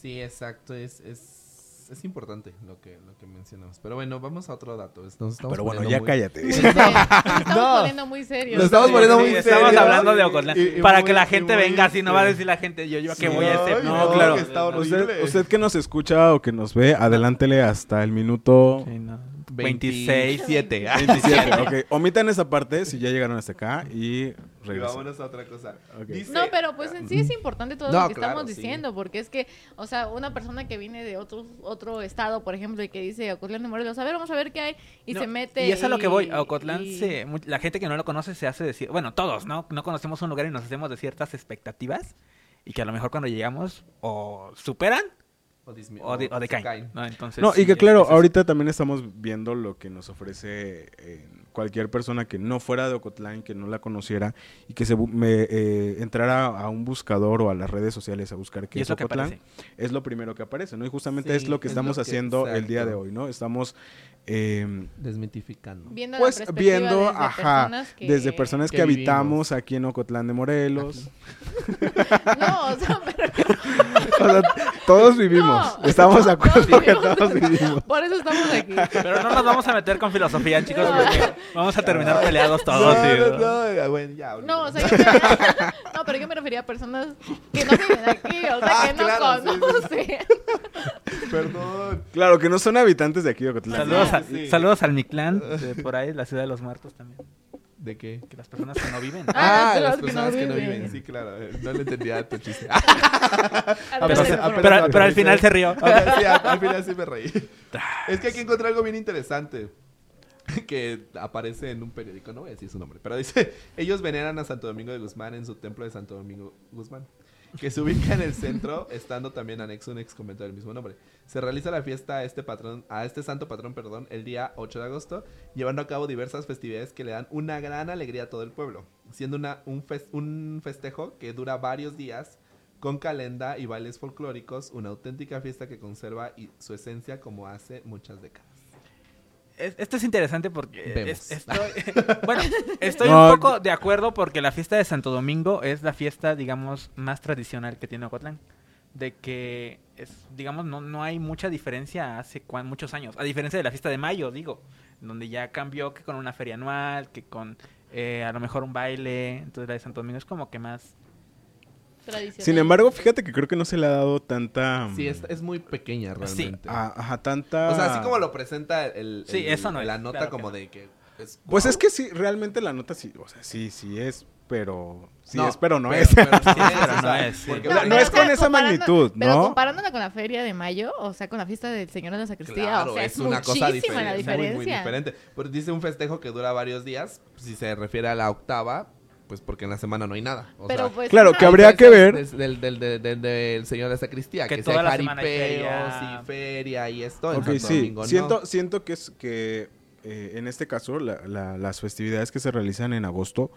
Sí, exacto, es, es, es importante lo que, lo que mencionamos. Pero bueno, vamos a otro dato. Nos estamos Pero bueno, poniendo ya muy- cállate. Sí, nos estamos No. poniendo muy serios. Nos estamos poniendo Sí, muy Estamos hablando de Ocotlán. Y- y para muy- que la y gente muy venga así, no va a este- decir la gente, yo, yo a qué Sí, voy a ay, hacer. no, No, claro. que está horrible. Usted, usted que nos escucha o que nos ve, adelántele hasta el minuto Sí, no. 26. 27. 27. ok, omitan esa parte si ya llegaron hasta acá y Y regresan. vámonos a otra cosa. Ok. Dice- No, pero pues en sí es importante todo No, lo que claro, estamos sí. diciendo, porque es que, o sea, una persona que viene de otro, otro estado, por ejemplo, y que dice Ocotlán de Morelos, a ver, vamos a ver qué hay, y No, se mete. Y es a lo que voy. A Ocotlán, y- se, mu- la gente que no lo conoce se hace decir. Bueno, todos, ¿no? No conocemos un lugar y nos hacemos de ciertas expectativas. Y que a lo mejor cuando llegamos o superan O, de- o se decaen. caen. ¿no? Entonces, No, sí, y que claro, es ahorita también estamos viendo lo que nos ofrece eh, cualquier persona que no fuera de Ocotlán, que no la conociera y que se me, eh, entrara a un buscador o a las redes sociales a buscar qué es Ocotlán, es lo primero que aparece, ¿no? Y justamente Sí, es lo que es estamos lo que- haciendo el día de hoy, ¿no? Estamos eh, Desmitificando. Viendo pues viendo, desde ajá, personas que... desde personas que, que habitamos aquí en Ocotlán de Morelos. No, o sea, pero... O sea, todos vivimos, No, estamos de acuerdo todos que todos vivimos. Por eso estamos aquí. Pero no nos vamos a meter con filosofía, chicos, No. porque vamos a terminar peleados todos. no, sí, no, ¿no? no, bueno, ya. No, o olvídalo. sea, yo me... no, pero yo me refería a personas que no viven aquí, o sea, Ah, que no claro, sí, sí, sí. conocen. Perdón. Claro, que no son habitantes de aquí de Ocotlán. Saludos, a- Sí. saludos al Mictlán, de por ahí, la ciudad de los muertos también. ¿De qué? Que las personas que no viven. Ah, Ah, las las personas que que no viven. Sí, claro. eh, No le entendía tu chiste. Pero, al final se rió. Sí, al, al final sí me reí. Es que aquí encontré algo bien interesante. Que aparece en un periódico, no voy a decir su nombre, pero dice, ellos veneran a Santo Domingo de Guzmán en su templo de Santo Domingo Guzmán, que se ubica en el centro, estando también anexo un ex convento del mismo nombre. Se realiza la fiesta a este patrón, a este santo patrón, perdón, el día 8 de agosto, llevando a cabo diversas festividades que le dan una gran alegría a todo el pueblo, siendo una, un, fes- un festejo que dura varios días con calenda y bailes folclóricos, una auténtica fiesta que conserva y- su esencia como hace muchas décadas. Es- Esto es interesante porque Vemos. es- estoy, bueno, estoy No, un poco de acuerdo porque la fiesta de Santo Domingo es la fiesta, digamos, más tradicional que tiene Ocotlán. De que, es, digamos, no, no hay mucha diferencia hace cuan- muchos años. A diferencia de la fiesta de Mayo, digo, donde ya cambió que con una feria anual, que con eh, a lo mejor un baile. Entonces la de Santo Domingo es como que más... Tradicional. Sin embargo, fíjate que creo que no se le ha dado tanta... Sí, es, es muy pequeña realmente. ah, ajá, tanta... O sea, así como lo presenta el, Sí, eso no es, la nota claro que como no. de que Es- Pues es que sí, realmente la nota sí, o sea, sí, sí es, pero sí No, es, pero no pero- es. pero sí Sí, es, pero no es, sí. no o sea, con esa magnitud, Pero ¿no? comparándola con la feria de mayo, o sea, con la fiesta del Señor de la Sacristía, Claro, o sea, es, es, una cosa muchísima la diferente, muy, muy diferencia. diferente. Pero dice un festejo que dura varios días, si se refiere a la octava, pues porque en la semana no hay nada. O Pero sea, pues, Claro, que habría que ver. Del, del, del, del- del señor de sacristía, Que que, toda sea la semana hay jaripeos feria. y feria y esto. Ok, sí, Domingo, ¿no? siento, siento que es que eh, en este caso la- la- las festividades que se realizan en agosto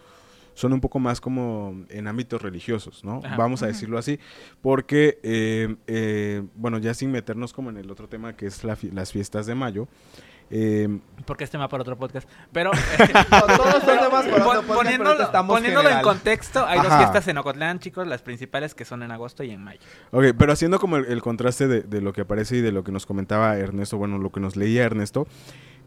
son un poco más como en ámbitos religiosos, ¿no? Ajá. Vamos a decirlo así, porque, eh, eh, bueno, ya sin meternos como en el otro tema que es la fi- las fiestas de mayo, eh, Porque este va para otro podcast. Pero todos para otro pero poniéndolo, estamos poniéndolo en contexto, hay dos fiestas en Ocotlán, chicos, las principales que son en agosto y en mayo. Ok, pero haciendo como el, el contraste de, de lo que aparece y de lo que nos comentaba Ernesto, bueno, lo que nos leía Ernesto,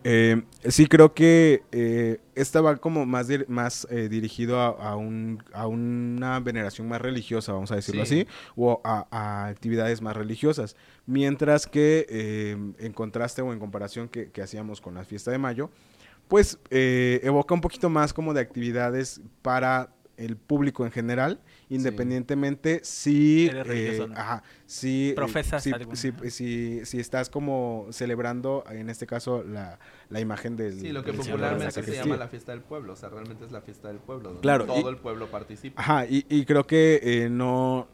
eh, sí creo que eh, esta va como más, dir- más eh, dirigido a, a un- a una veneración más religiosa, vamos a decirlo Sí. así, o a, a actividades más religiosas. Mientras que eh, en contraste o en comparación que, que hacíamos con la fiesta de mayo, pues eh, evoca un poquito más como de actividades para el público en general, independientemente si, eh, o no. ajá, si, Profesas si, si, si- si estás como celebrando, en este caso, la, la imagen del Sí, lo que popularmente se llama la fiesta del pueblo. O sea, realmente es la fiesta del pueblo. Donde Claro, todo y- el pueblo participa. Ajá, y, y creo que eh, no...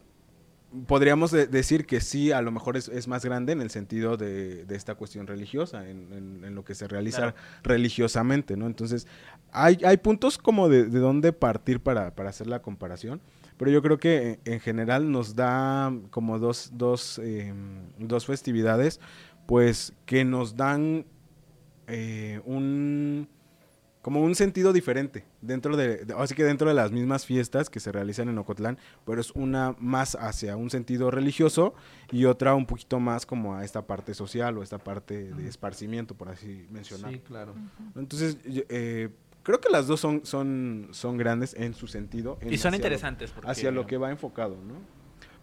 Podríamos de- decir que sí, a lo mejor es, es más grande en el sentido de, de esta cuestión religiosa, en, en- en lo que se realiza Claro. religiosamente, ¿no? Entonces, hay, hay puntos como de, de dónde partir para, para hacer la comparación, pero yo creo que en, en general nos da como dos, dos, eh, dos festividades, pues que nos dan eh, un como un sentido diferente dentro de, de- así que dentro de las mismas fiestas que se realizan en Ocotlán, pero es una más hacia un sentido religioso y otra un poquito más como a esta parte social o esta parte de esparcimiento, por así mencionar. Sí, claro. Entonces, yo, eh, creo que las dos son, son, son grandes en su sentido. en Y son hacia lo- interesantes. Porque... hacia lo que va enfocado, ¿no?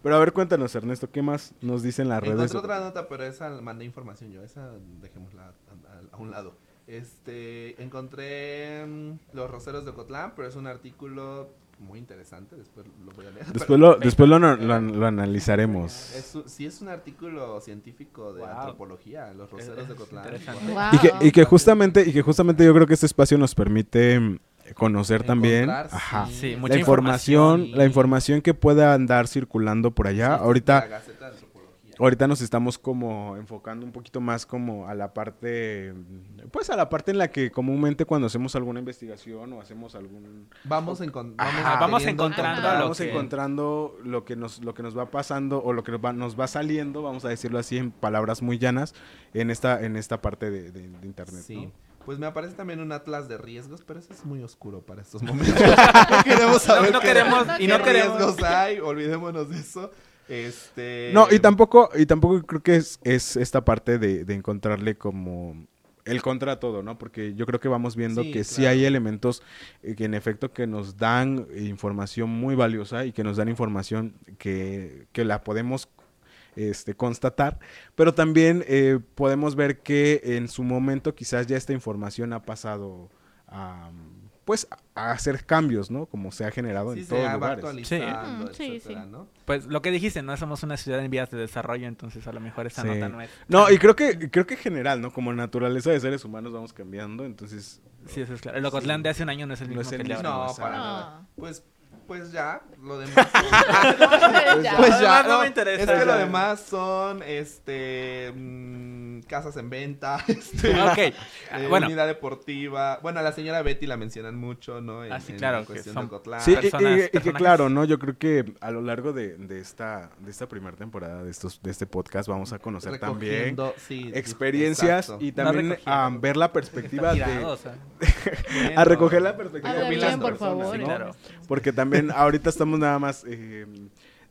Pero a ver, cuéntanos, Ernesto, ¿qué más nos dicen las redes? Encontré otra nota, pero esa mandé información yo. Esa dejémosla a, a- a un lado. Este, encontré mm, los roseros de Ocotlán, pero es un artículo muy interesante. Después lo voy a leer. Después lo, después lo, lo- lo analizaremos. Es, un- sí, es un artículo científico de Wow. antropología, los roseros de Es Ocotlán. Wow. Y que, y que justamente, y que justamente yo creo que este espacio nos permite mm, conocer también ajá, sí. La información, y- la información que pueda andar circulando por allá. Sí, ahorita, ahorita nos estamos como enfocando un poquito más como a la parte, pues a la parte en la que comúnmente cuando hacemos alguna investigación o hacemos algún Vamos, encon- Ajá. Vamos encontrando lo vamos que- encontrando lo que nos lo que nos va pasando o lo que nos va, nos va saliendo, vamos a decirlo así en palabras muy llanas, en esta en esta parte de, de- de internet. Sí. ¿no? Pues me aparece también un atlas de riesgos, pero eso es muy oscuro para estos momentos. no queremos saber no queremos- y qué no queremos- riesgos hay, olvidémonos de eso. Este No, y tampoco, y tampoco creo que es, es esta parte de, de encontrarle como el contra todo, ¿no? Porque yo creo que vamos viendo Sí, que sí claro. hay elementos eh, que en efecto que nos dan información muy valiosa y que nos dan información que, que la podemos este, constatar, pero también eh, podemos ver que en su momento quizás ya esta información ha pasado a, pues, a hacer cambios, ¿no? Como se ha generado sí en todos lugares. Sí. Mm, sí, etcétera, sí. ¿no? Pues lo que dijiste, no somos una ciudad en vías de desarrollo, entonces a lo mejor esa Sí. nota no es. No, y creo que creo que en general, ¿no? Como naturaleza de seres humanos vamos cambiando, entonces Sí, eso es claro. El Ocotlán de hace un año no es el No mismo es que el de mismo, ahora. No, para no. nada. Pues pues ya, lo demás. Ya. pues ya, no me interesa, Es que lo demás son este mm, casas en venta, este Ok. eh, bueno, unidad deportiva. Bueno, a la señora Betty la mencionan mucho, ¿no? En, Ah, sí, en claro, que cuestión son- de Ocotlán. sí, y- y, personas- y que claro, ¿no? Yo creo que a lo largo de, de esta de esta primera temporada de estos de este podcast vamos a conocer también sí, experiencias exacto. y también recogiendo, a porque ver la perspectiva o de a recoger la perspectiva Habla bien, por personas, favor. Sí, ¿no? claro. Porque también ahorita estamos nada más eh,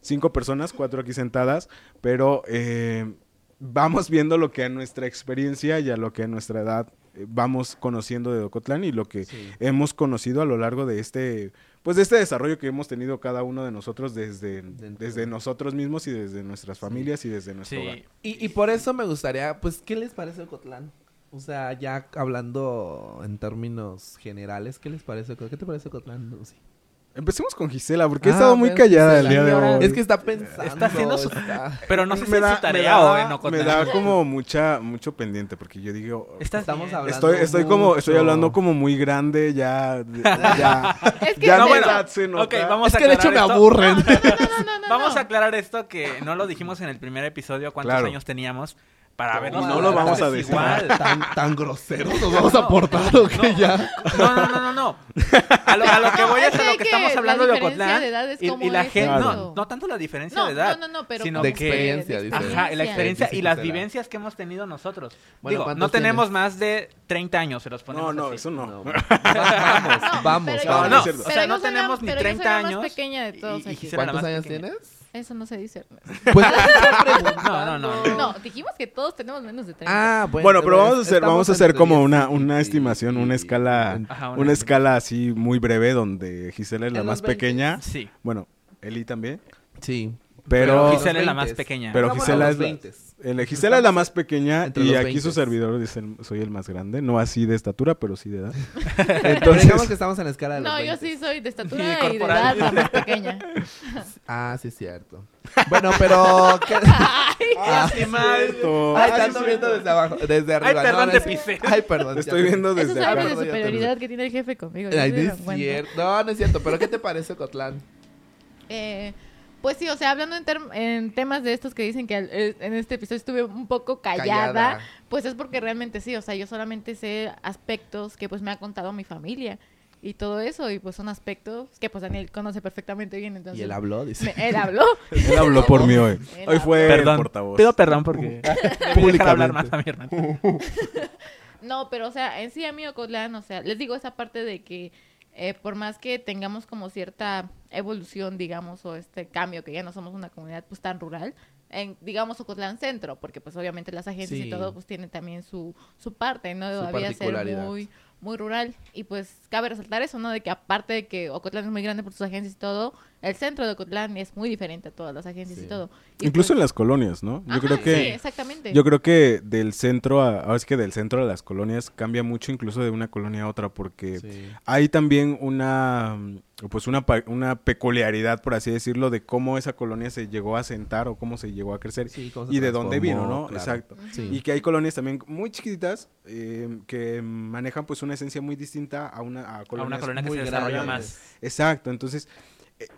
cinco personas, cuatro aquí sentadas, pero eh, vamos viendo lo que a nuestra experiencia y a lo que a nuestra edad eh, vamos conociendo de Ocotlán y lo que Sí. hemos conocido a lo largo de este pues de este desarrollo que hemos tenido cada uno de nosotros desde, desde nosotros mismos y desde nuestras familias y desde nuestro hogar. Y, y por eso me gustaría, pues, ¿qué les parece Ocotlán? O sea, ya hablando en términos generales, ¿qué les parece? ¿Qué te parece Cotlán, Lucy? Empecemos con Gisela, porque he Ah, estado muy ven, callada el día de hoy. Es que está pensando. Está haciendo su- está- Pero no sé si me es da, su tarea da- o en me da como mucha, mucho pendiente, porque yo digo... Estás Estamos bien. hablando Estoy, estoy como, estoy hablando como muy grande, ya, ya, Es que ya No, mi bueno, edad se nota. ok, vamos Es a que de hecho me aburren. No, no, no, Vamos no. a aclarar esto que no lo dijimos en el primer episodio, cuántos Claro. años teníamos para ver. Y no lo vamos a decir. Igual. Tan, tan groseros nos vamos a portar o que ya. No, no, no, no, no. A lo, a lo que voy No, es a lo que que estamos la hablando de diferencia Ocotlán. de edad es y, como y la es gente, no, no tanto la diferencia No, de edad. no, no, no, pero sino de que- experiencia, de dice. Ajá, y la experiencia Sí, sí, y las vivencias que hemos tenido nosotros. Bueno, Digo, ¿cuántos no tenemos tienes? más de 30 años, se los ponemos No, no, así. eso no. No, vamos, No, vamos. No, no, o sea, no la- tenemos ni pero yo soy 30 la años. más pequeña de todos y- y la ¿Cuántos años tienes? Eso no se dice. Pues No, no, no. No, dijimos que todos tenemos menos de 30. Ah, bueno. Bueno, pero vamos a hacer, vamos a hacer como 10 una, una estimación, una escala, Ajá, una escala así muy breve donde Gisela es la más los 20. pequeña. Sí. Bueno, Eli también. Sí. Pero, Gisela es la más 20s. pequeña. pero Gisela es la, 20s. el- Gisela es la más pequeña entre y aquí su 20s. servidor es el- soy el más grande, no así de estatura, pero sí de edad. Pero digamos que Entonces, estamos en la escala de los No, yo 20s. sí soy de Y estatura de y de edad la más pequeña. Ah, sí es cierto. Bueno, pero... ¿qué? Ah, sí, mal. cierto. Ay, Ah, sí, tanto es viendo cierto. desde abajo, desde arriba. perdón, no, te pisé. Ay, perdón. Estoy viendo desde te superioridad que tiene el jefe conmigo. Ay, no es cierto. No, no es cierto. ¿Pero qué te parece, Cotlán? Eh, pues sí, o sea, hablando en, en temas de estos que dicen que eh, en este episodio estuve un poco callada, Callada. pues es porque realmente sí, o sea, yo solamente sé aspectos que pues me ha contado mi familia y todo eso, y pues son aspectos que pues Daniel conoce perfectamente bien, entonces... Y él habló, dice. me- él habló. Él habló por mí hoy. Él Hoy fue el Perdón. portavoz. Pido perdón porque hablar más a mi hermano. No, pero o sea, en sí a mí Ocotlán, o sea, les digo esa parte de que eh, por más que tengamos como cierta evolución, digamos, o este cambio, que ya no somos una comunidad pues tan rural, en, digamos, Ocotlán Centro, porque pues obviamente las agencias Sí. y todo pues tienen también su, su parte, ¿no? Su Todavía ser muy, muy rural. Y pues cabe resaltar eso, ¿no? De que aparte de que Ocotlán es muy grande por sus agencias y todo, el centro de Ocotlán es muy diferente a todas las agencias Sí. y todo. Y, Incluso pues, en las colonias, ¿no? Yo ajá, creo Sí, que exactamente. yo creo que del centro a ahora es que del centro a las colonias cambia mucho incluso de una colonia a otra porque Sí. hay también una mm, pues una una peculiaridad por así decirlo de cómo esa colonia se llegó a sentar o cómo se llegó a crecer Sí, y de dónde vino, ¿no? claro. Exacto. Sí. Y que hay colonias también muy chiquititas eh, que manejan pues una esencia muy distinta a una a A una colonia que se desarrolla más. Exacto, entonces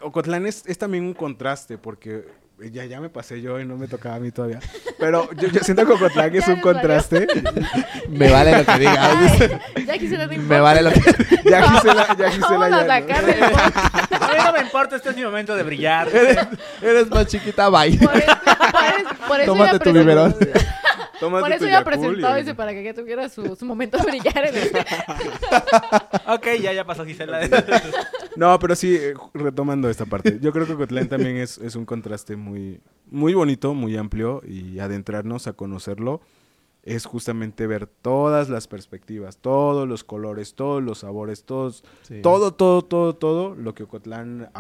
Ocotlán es, es también un contraste porque eh, ya, ya me pasé yo y no me tocaba a mí todavía. Pero yo, yo siento que Ocotlán es un contraste. Me vale lo que digas. Ay, ya quisiera no Me vale lo que... Ya Gisela, ya Vamos a ya. sacar del podcast. A mí no me importa, este es mi momento de brillar. Eres más chiquita, bye. Por eso, por eso, por eso Tómate tu biberón. Por eso tu ella Yakult presentó, y- dice, para que ya tuviera su, su momento de brillar en el... ok, ya, ya pasó Gisela. No, pero sí, eh, retomando esta parte. Yo creo que Ocotlán también es, es un contraste muy, muy bonito, muy amplio y adentrarnos a conocerlo es justamente ver todas las perspectivas, todos los colores, todos los sabores, todos, Sí. todo, todo, todo, todo lo que Ocotlán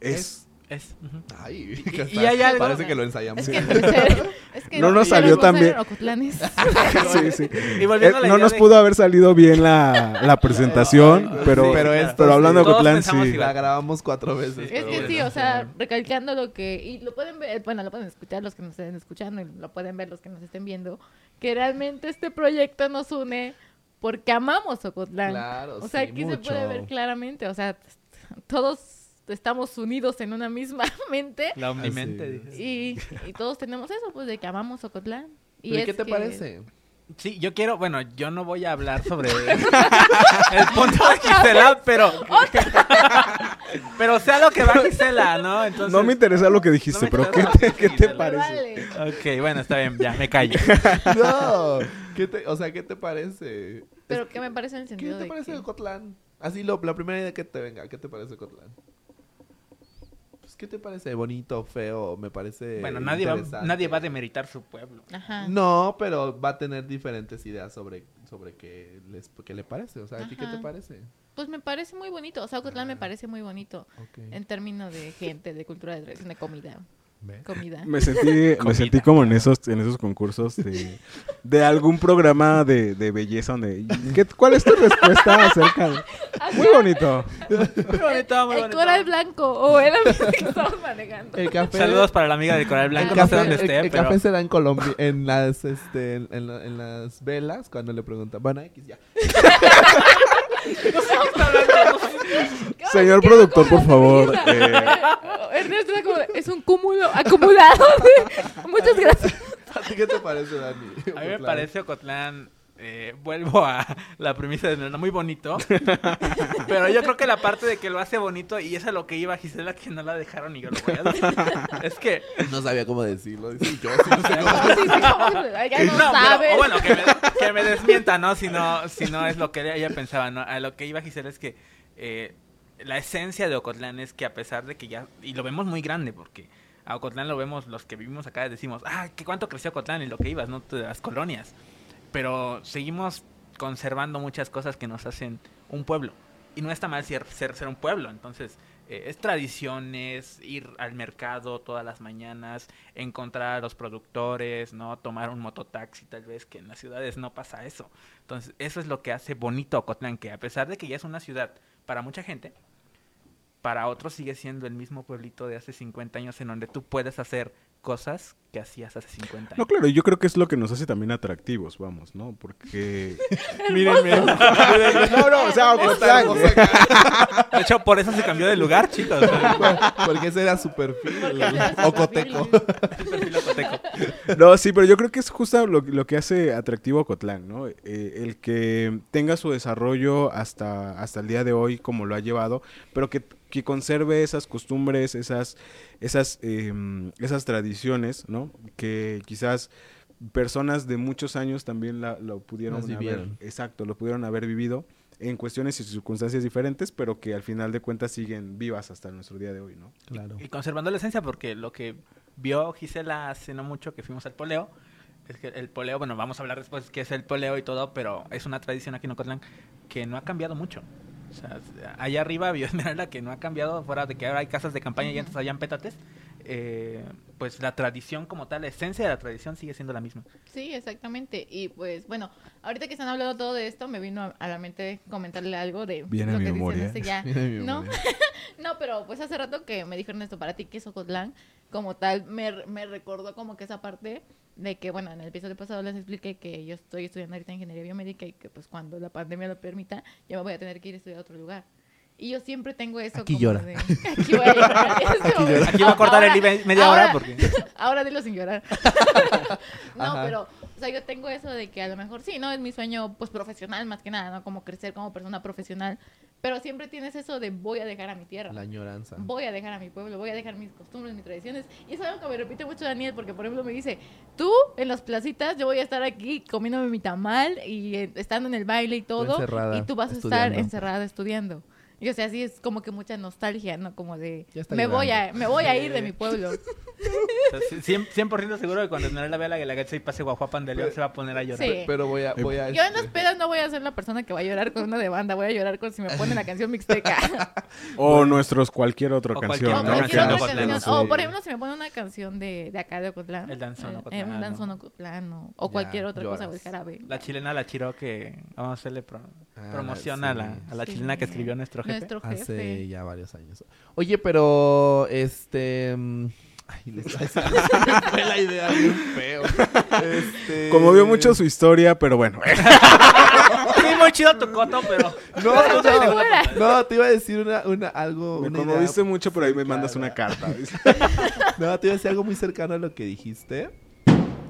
es. Es, ujú. Ay, Y- que y está- hay algo- Parece que lo ensayamos. Es que es que No nos salió tan bien. sí, sí. Y volviendo Eh, a la no nos de- pudo haber salido bien la, la presentación, pero, sí, pero, pero esto hablando de Ocotlán, sí. La grabamos cuatro veces. Es que bueno. sí, o sea, recalcando lo que... Y lo pueden ver, bueno, lo pueden escuchar los que nos estén escuchando y lo pueden ver los que nos estén viendo, que realmente este proyecto nos une porque amamos Ocotlán. Claro, O sea, sí, aquí se puede ver claramente, o sea, todos estamos unidos en una misma mente La omnimente. Así dije. y, y todos tenemos eso, pues, de que amamos Ocotlán. Y ¿Pero es qué te que- parece? Sí, yo quiero, bueno, yo no voy a hablar sobre el punto de Gisela, pero pero sea lo que va Gisela, ¿no? Entonces, No me interesa lo que dijiste, No pero ¿qué te, qué te parece? Vale. Ok, bueno, está bien, ya, me callo. No. ¿Qué te, o sea, ¿qué te parece? Pero Es que me parece en el ¿Qué sentido te de parece que- Cotlán? Así, lo, la primera idea que te venga, ¿qué te parece Cotlán? Pues, ¿qué te parece? ¿Bonito, feo? Me parece Bueno, nadie va, interesante. nadie va a demeritar su pueblo. Ajá. No, pero va a tener diferentes ideas sobre, sobre qué, les, qué le parece. O sea, ¿a ti qué te parece? Pues me parece muy bonito, o sea, Ocotlán me parece muy bonito en términos de gente, de cultura, de tradición, de comida. Comida. Me sentí, me sentí como en esos, en esos concursos de, de algún programa de, de belleza donde... ¿qué- ¿Cuál es tu respuesta acerca de...? Muy bonito. Muy bonito, muy el bonito. coral blanco o era que estamos manejando. El café. Saludos para la amiga de Coral El Blanco, no café, sé dónde el- esté, el pero... café se da en Colombia, en las, este, en, en las velas, cuando le preguntan, bueno, X ya. Señor productor, por favor. eh, Ernesto era como, es un cúmulo acumulado. de- Muchas gracias. ¿A ti qué te parece, Dani? A mí me Ocotlán. parece Ocotlán, eh, vuelvo a la premisa de no muy bonito, pero yo creo que la parte de que lo hace bonito y es a lo que iba Gisela que no la dejaron y yo lo voy a decir. Es que No sabía cómo decirlo. dice, yo sí no sé cómo Sí, sí, como, ya no, No, pero- o bueno, que me, que me desmienta, ¿no? Si no, si no es lo que ella pensaba, ¿no? A lo que iba Gisela es que eh, la esencia de Ocotlán es que a pesar de que ya, y lo vemos muy grande, porque a Ocotlán lo vemos, los que vivimos acá decimos, ah, que cuánto creció Ocotlán y lo que ibas, ¿no? De las colonias. Pero seguimos conservando muchas cosas que nos hacen un pueblo. Y no está mal ser, ser, ser un pueblo, entonces... eh, es tradiciones, ir al mercado todas las mañanas, encontrar a los productores, ¿no? Tomar un mototaxi tal vez, que en las ciudades no pasa eso. Entonces, eso es lo que hace bonito Ocotlán, que a pesar de que ya es una ciudad para mucha gente, para otros sigue siendo el mismo pueblito de hace 50 años en donde tú puedes hacer cosas que hacías hace 50 no, años. claro, yo creo que es lo que nos hace también atractivos, vamos, ¿no? Porque... miren, miren. No, no, o sea, Ocotlán, De hecho, por eso se cambió de lugar, chicos. Porque ese era su perfil. Ocoteco. perfil. No, sí, pero yo creo que es justo lo, lo que hace atractivo a Cotlán, ¿no? Eh, el que tenga su desarrollo hasta, hasta el día de hoy como lo ha llevado, pero que, que conserve esas costumbres, esas, esas, em, esas tradiciones, ¿no? Que quizás personas de muchos años también la, lo pudieron Las haber, exacto, lo pudieron haber vivido en cuestiones y circunstancias diferentes, pero que al final de cuentas siguen vivas hasta nuestro día de hoy, ¿no? Claro. Y conservando la esencia, porque lo que vio Gisela hace no mucho que fuimos al poleo, es que el poleo, bueno, vamos a hablar después qué es el poleo y todo, pero es una tradición aquí en Ocotlán que no ha cambiado mucho. O sea, allá arriba vio Esmeralda que no ha cambiado, fuera de que ahora hay casas de campaña y antes habían pétates, eh, pues la tradición como tal, la esencia de la tradición sigue siendo la misma. Sí, exactamente. Y pues, bueno, ahorita que están hablando todo de esto, me vino a- la mente comentarle algo de Viene lo mi que dicen memoria. este ya. Viene mi ¿No? memoria. no, pero pues hace rato que me dijo Ernesto, para ti, ¿qué es Ocotlán? Como tal, me, me recordó como que esa parte de que, bueno, en el episodio pasado les expliqué que yo estoy estudiando ahorita ingeniería biomédica y que pues cuando la pandemia lo permita, yo me voy a tener que ir a estudiar a otro lugar. Y yo siempre tengo eso Aquí como llora. de- Aquí voy a llorar. este momento. Aquí va a cortar el Ahora- IBE media ahora- hora porque... Ahora dilo sin llorar. no, Ajá. pero, o sea, yo tengo eso de que a lo mejor sí, ¿no? Es mi sueño, pues, profesional más que nada, ¿no? Como crecer como persona profesional. Pero siempre tienes eso de voy a dejar a mi tierra. La añoranza. Voy a dejar a mi pueblo, voy a dejar mis costumbres, mis tradiciones. Y es algo que me repite mucho Daniel, porque por ejemplo me dice, tú en las placitas, yo voy a estar aquí comiéndome mi tamal y eh, estando en el baile y todo. encerrada, y tú vas a estar estudiando. encerrada estudiando. Y o sea, sí es como que mucha nostalgia, ¿no? Como de, me voy, a, me voy a ir de mi pueblo. O sea, 100%, 100% seguro que cuando Esmeralda vea la Guelaguetza y pase Guajuapan de León se va a poner a llorar. Sí. Pero voy a, voy a Yo en las este, pedas no voy a ser la persona que va a llorar con una de banda, voy a llorar con si me ponen la canción mixteca. O nuestros cualquier otra O canción, cualquier ¿no? otra cualquier canción otra Ocotlán, canción. sí. O, por ejemplo, si me ponen una canción de, de acá de Ocotlán. El danzón eh, ocotlano. un danzón Ocotlán o, o Ya, cualquier otra cosa, o el lloras. jarabe. La chilena, la chiro, que vamos a hacerle pro- Ah, promoción sí. a la, a la Sí. chilena que escribió nuestro jefe. Nuestro jefe. Hace ya varios años. Oye, pero este. mm, Ay, les se me fue la idea bien feo. Este... Como vio mucho su historia, pero bueno. Sí, muy chido tu coto, pero... No, no, no, te iba a decir una, una algo. Me una idea- conmoviste mucho, pero ahí me mandas una carta. ¿viste? No, te iba a decir algo muy cercano a lo que dijiste.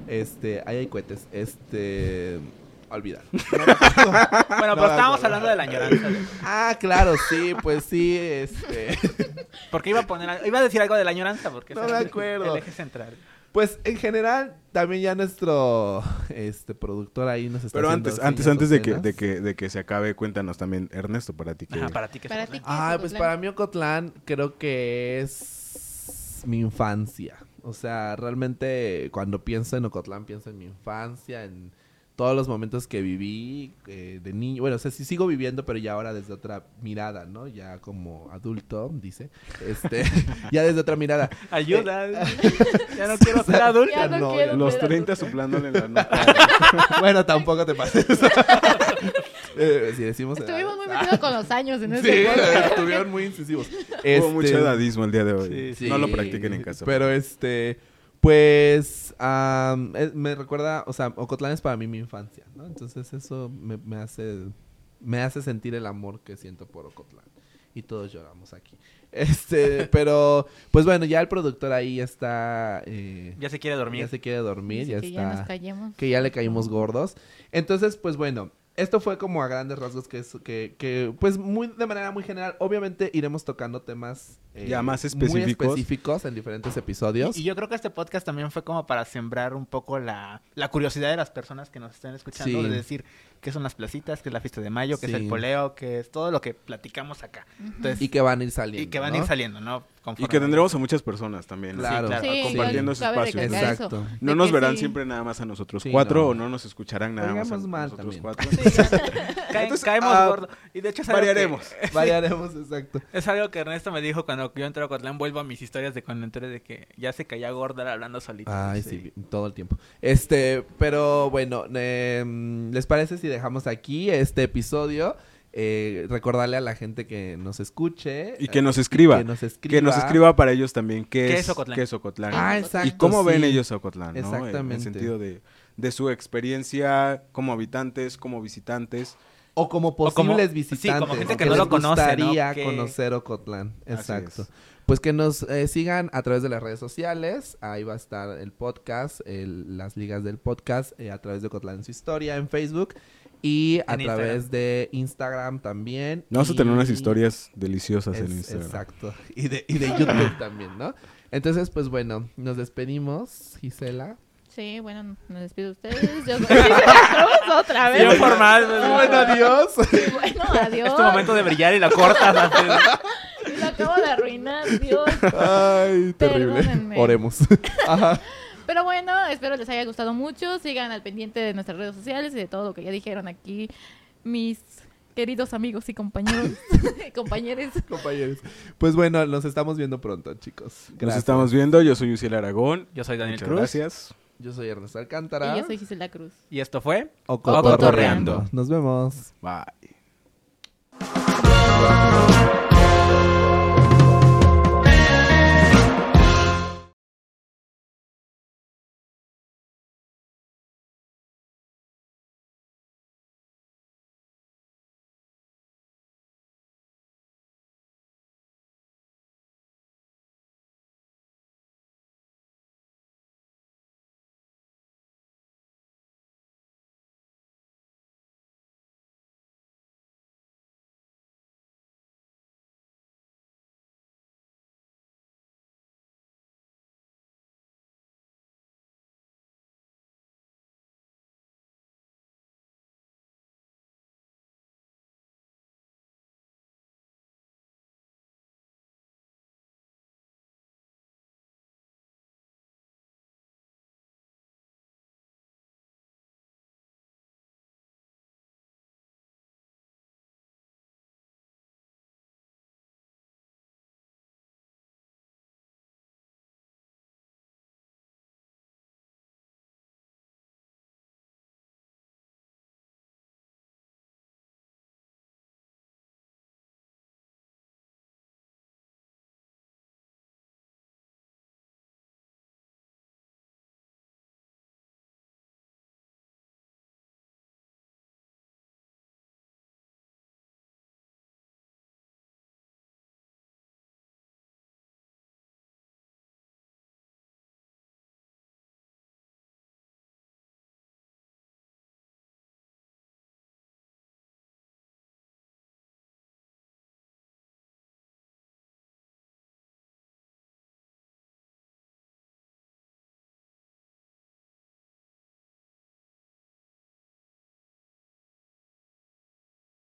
Este, ahí hay cohetes. Este. Olvidar. Bueno, pero No, estábamos no, hablando de la añoranza. Ah, claro, sí, pues sí, este. Porque iba a poner... Iba a decir algo de la añoranza, porque No me es el- acuerdo. El eje central. Pues en general, también ya nuestro este productor ahí nos está Pero antes, antes, antes de que, de que, de que se acabe, cuéntanos también, Ernesto, para ti que. Ajá, para ti que Para es ti, Ocotlán. ¿qué Ah, es pues para mí Ocotlán creo que es mi infancia. O sea, realmente cuando pienso en Ocotlán pienso en mi infancia, en todos los momentos que viví eh, de niño. Bueno, o sea, sí sigo viviendo, pero ya ahora desde otra mirada, ¿no? Ya como adulto, dice. Este, ya desde otra mirada. Ayuda. ya no quiero ser adulto. Ya no no, quiero Los ser 30 adulto. soplándole la nuca. bueno, tampoco te pases. Eh, si decimos Estuvimos muy metidos con los años en Sí, ese podcast. estuvieron muy incisivos. Hubo Este, mucho edadismo el día de hoy. Sí, Sí, No lo practiquen en casa. Pero este, pues, eh, me recuerda, o sea, Ocotlán es para mí mi infancia, ¿no? Entonces eso me, me hace, me hace sentir el amor que siento por Ocotlán. Y todos lloramos aquí. Este, pero, pues bueno, ya el productor ahí está, eh, Ya se quiere dormir. ya se quiere dormir, Dice ya que está ya nos callemos. que ya le caímos gordos. Entonces, pues bueno, esto fue como a grandes rasgos que, es, que, que pues muy de manera muy general, obviamente iremos tocando temas eh, Ya más muy específicos. específicos en diferentes episodios. Y, y yo creo que este podcast también fue como para sembrar un poco la, la curiosidad de las personas que nos estén escuchando, Sí. de decir qué son las placitas, qué es la fiesta de mayo, qué es Sí. el poleo, qué es todo lo que platicamos acá. Entonces, y que van a ir saliendo. y que van a ¿no? ir saliendo, ¿no? Y Conforme que vaya. tendremos a muchas personas también. Claro. claro, Sí, compartiendo ese espacio. Exacto. eso, No nos que verán sí. siempre nada más a nosotros Sí, cuatro no. o no nos escucharán nada más a Oigamos mal nosotros también. cuatro. Entonces, caemos ah, gordo. Y de hecho es que- variaremos. Variaremos, exacto. Es algo que Ernesto me dijo cuando yo entré a Cotlán. Vuelvo a mis historias de cuando entré de que ya se caía gorda hablando solito. Ay, sí, todo el tiempo. Este, pero bueno, em, ¿les parece si dejamos aquí este episodio? Eh, recordarle a la gente que nos escuche. Y que nos eh, escriba. Que nos escriba. Que nos escriba para ellos también qué, ¿Qué es, Ocotlán? qué es Ocotlán. Ah, Y exacto. y cómo ven ellos a Ocotlán, ¿no? Exactamente. En sentido de, de su experiencia como habitantes, como visitantes. O como como- posibles sí, visitantes. como gente que que no les lo conoce, ¿no? Que- conocer Ocotlán. Exacto. es. Pues que nos eh, sigan a través de las redes sociales. Ahí va a estar el podcast, el- las ligas del podcast, eh, a través de Ocotlán en su historia en Facebook. Y a En través Instagram. de Instagram también. Vamos a y- tener unas historias deliciosas en Es- Instagram. Exacto. Y de, y de YouTube también, ¿no? Entonces, pues bueno, nos despedimos, Gisela. Sí, bueno, me despido de ustedes. Yo otra vez. Bien formal. Bueno, adiós. Bueno, adiós. Es tu momento de brillar y la cortas antes. Lo acabo de arruinar, Dios. Ay, terrible. Perdónenme. Oremos. Ajá. Pero bueno, espero les haya gustado mucho. Sigan al pendiente de nuestras redes sociales y de todo lo que ya dijeron aquí mis queridos amigos y compañeros. compañeros. Compañeros. Pues bueno, nos estamos viendo pronto, chicos. Nos estamos viendo. Yo soy Uciel Aragón. Yo soy Daniel Cruz. Gracias. Yo soy Ernesto Alcántara. Y yo soy Gisela Cruz. Y esto fue Ocotorreando. Ocotorreando. Nos vemos. Bye.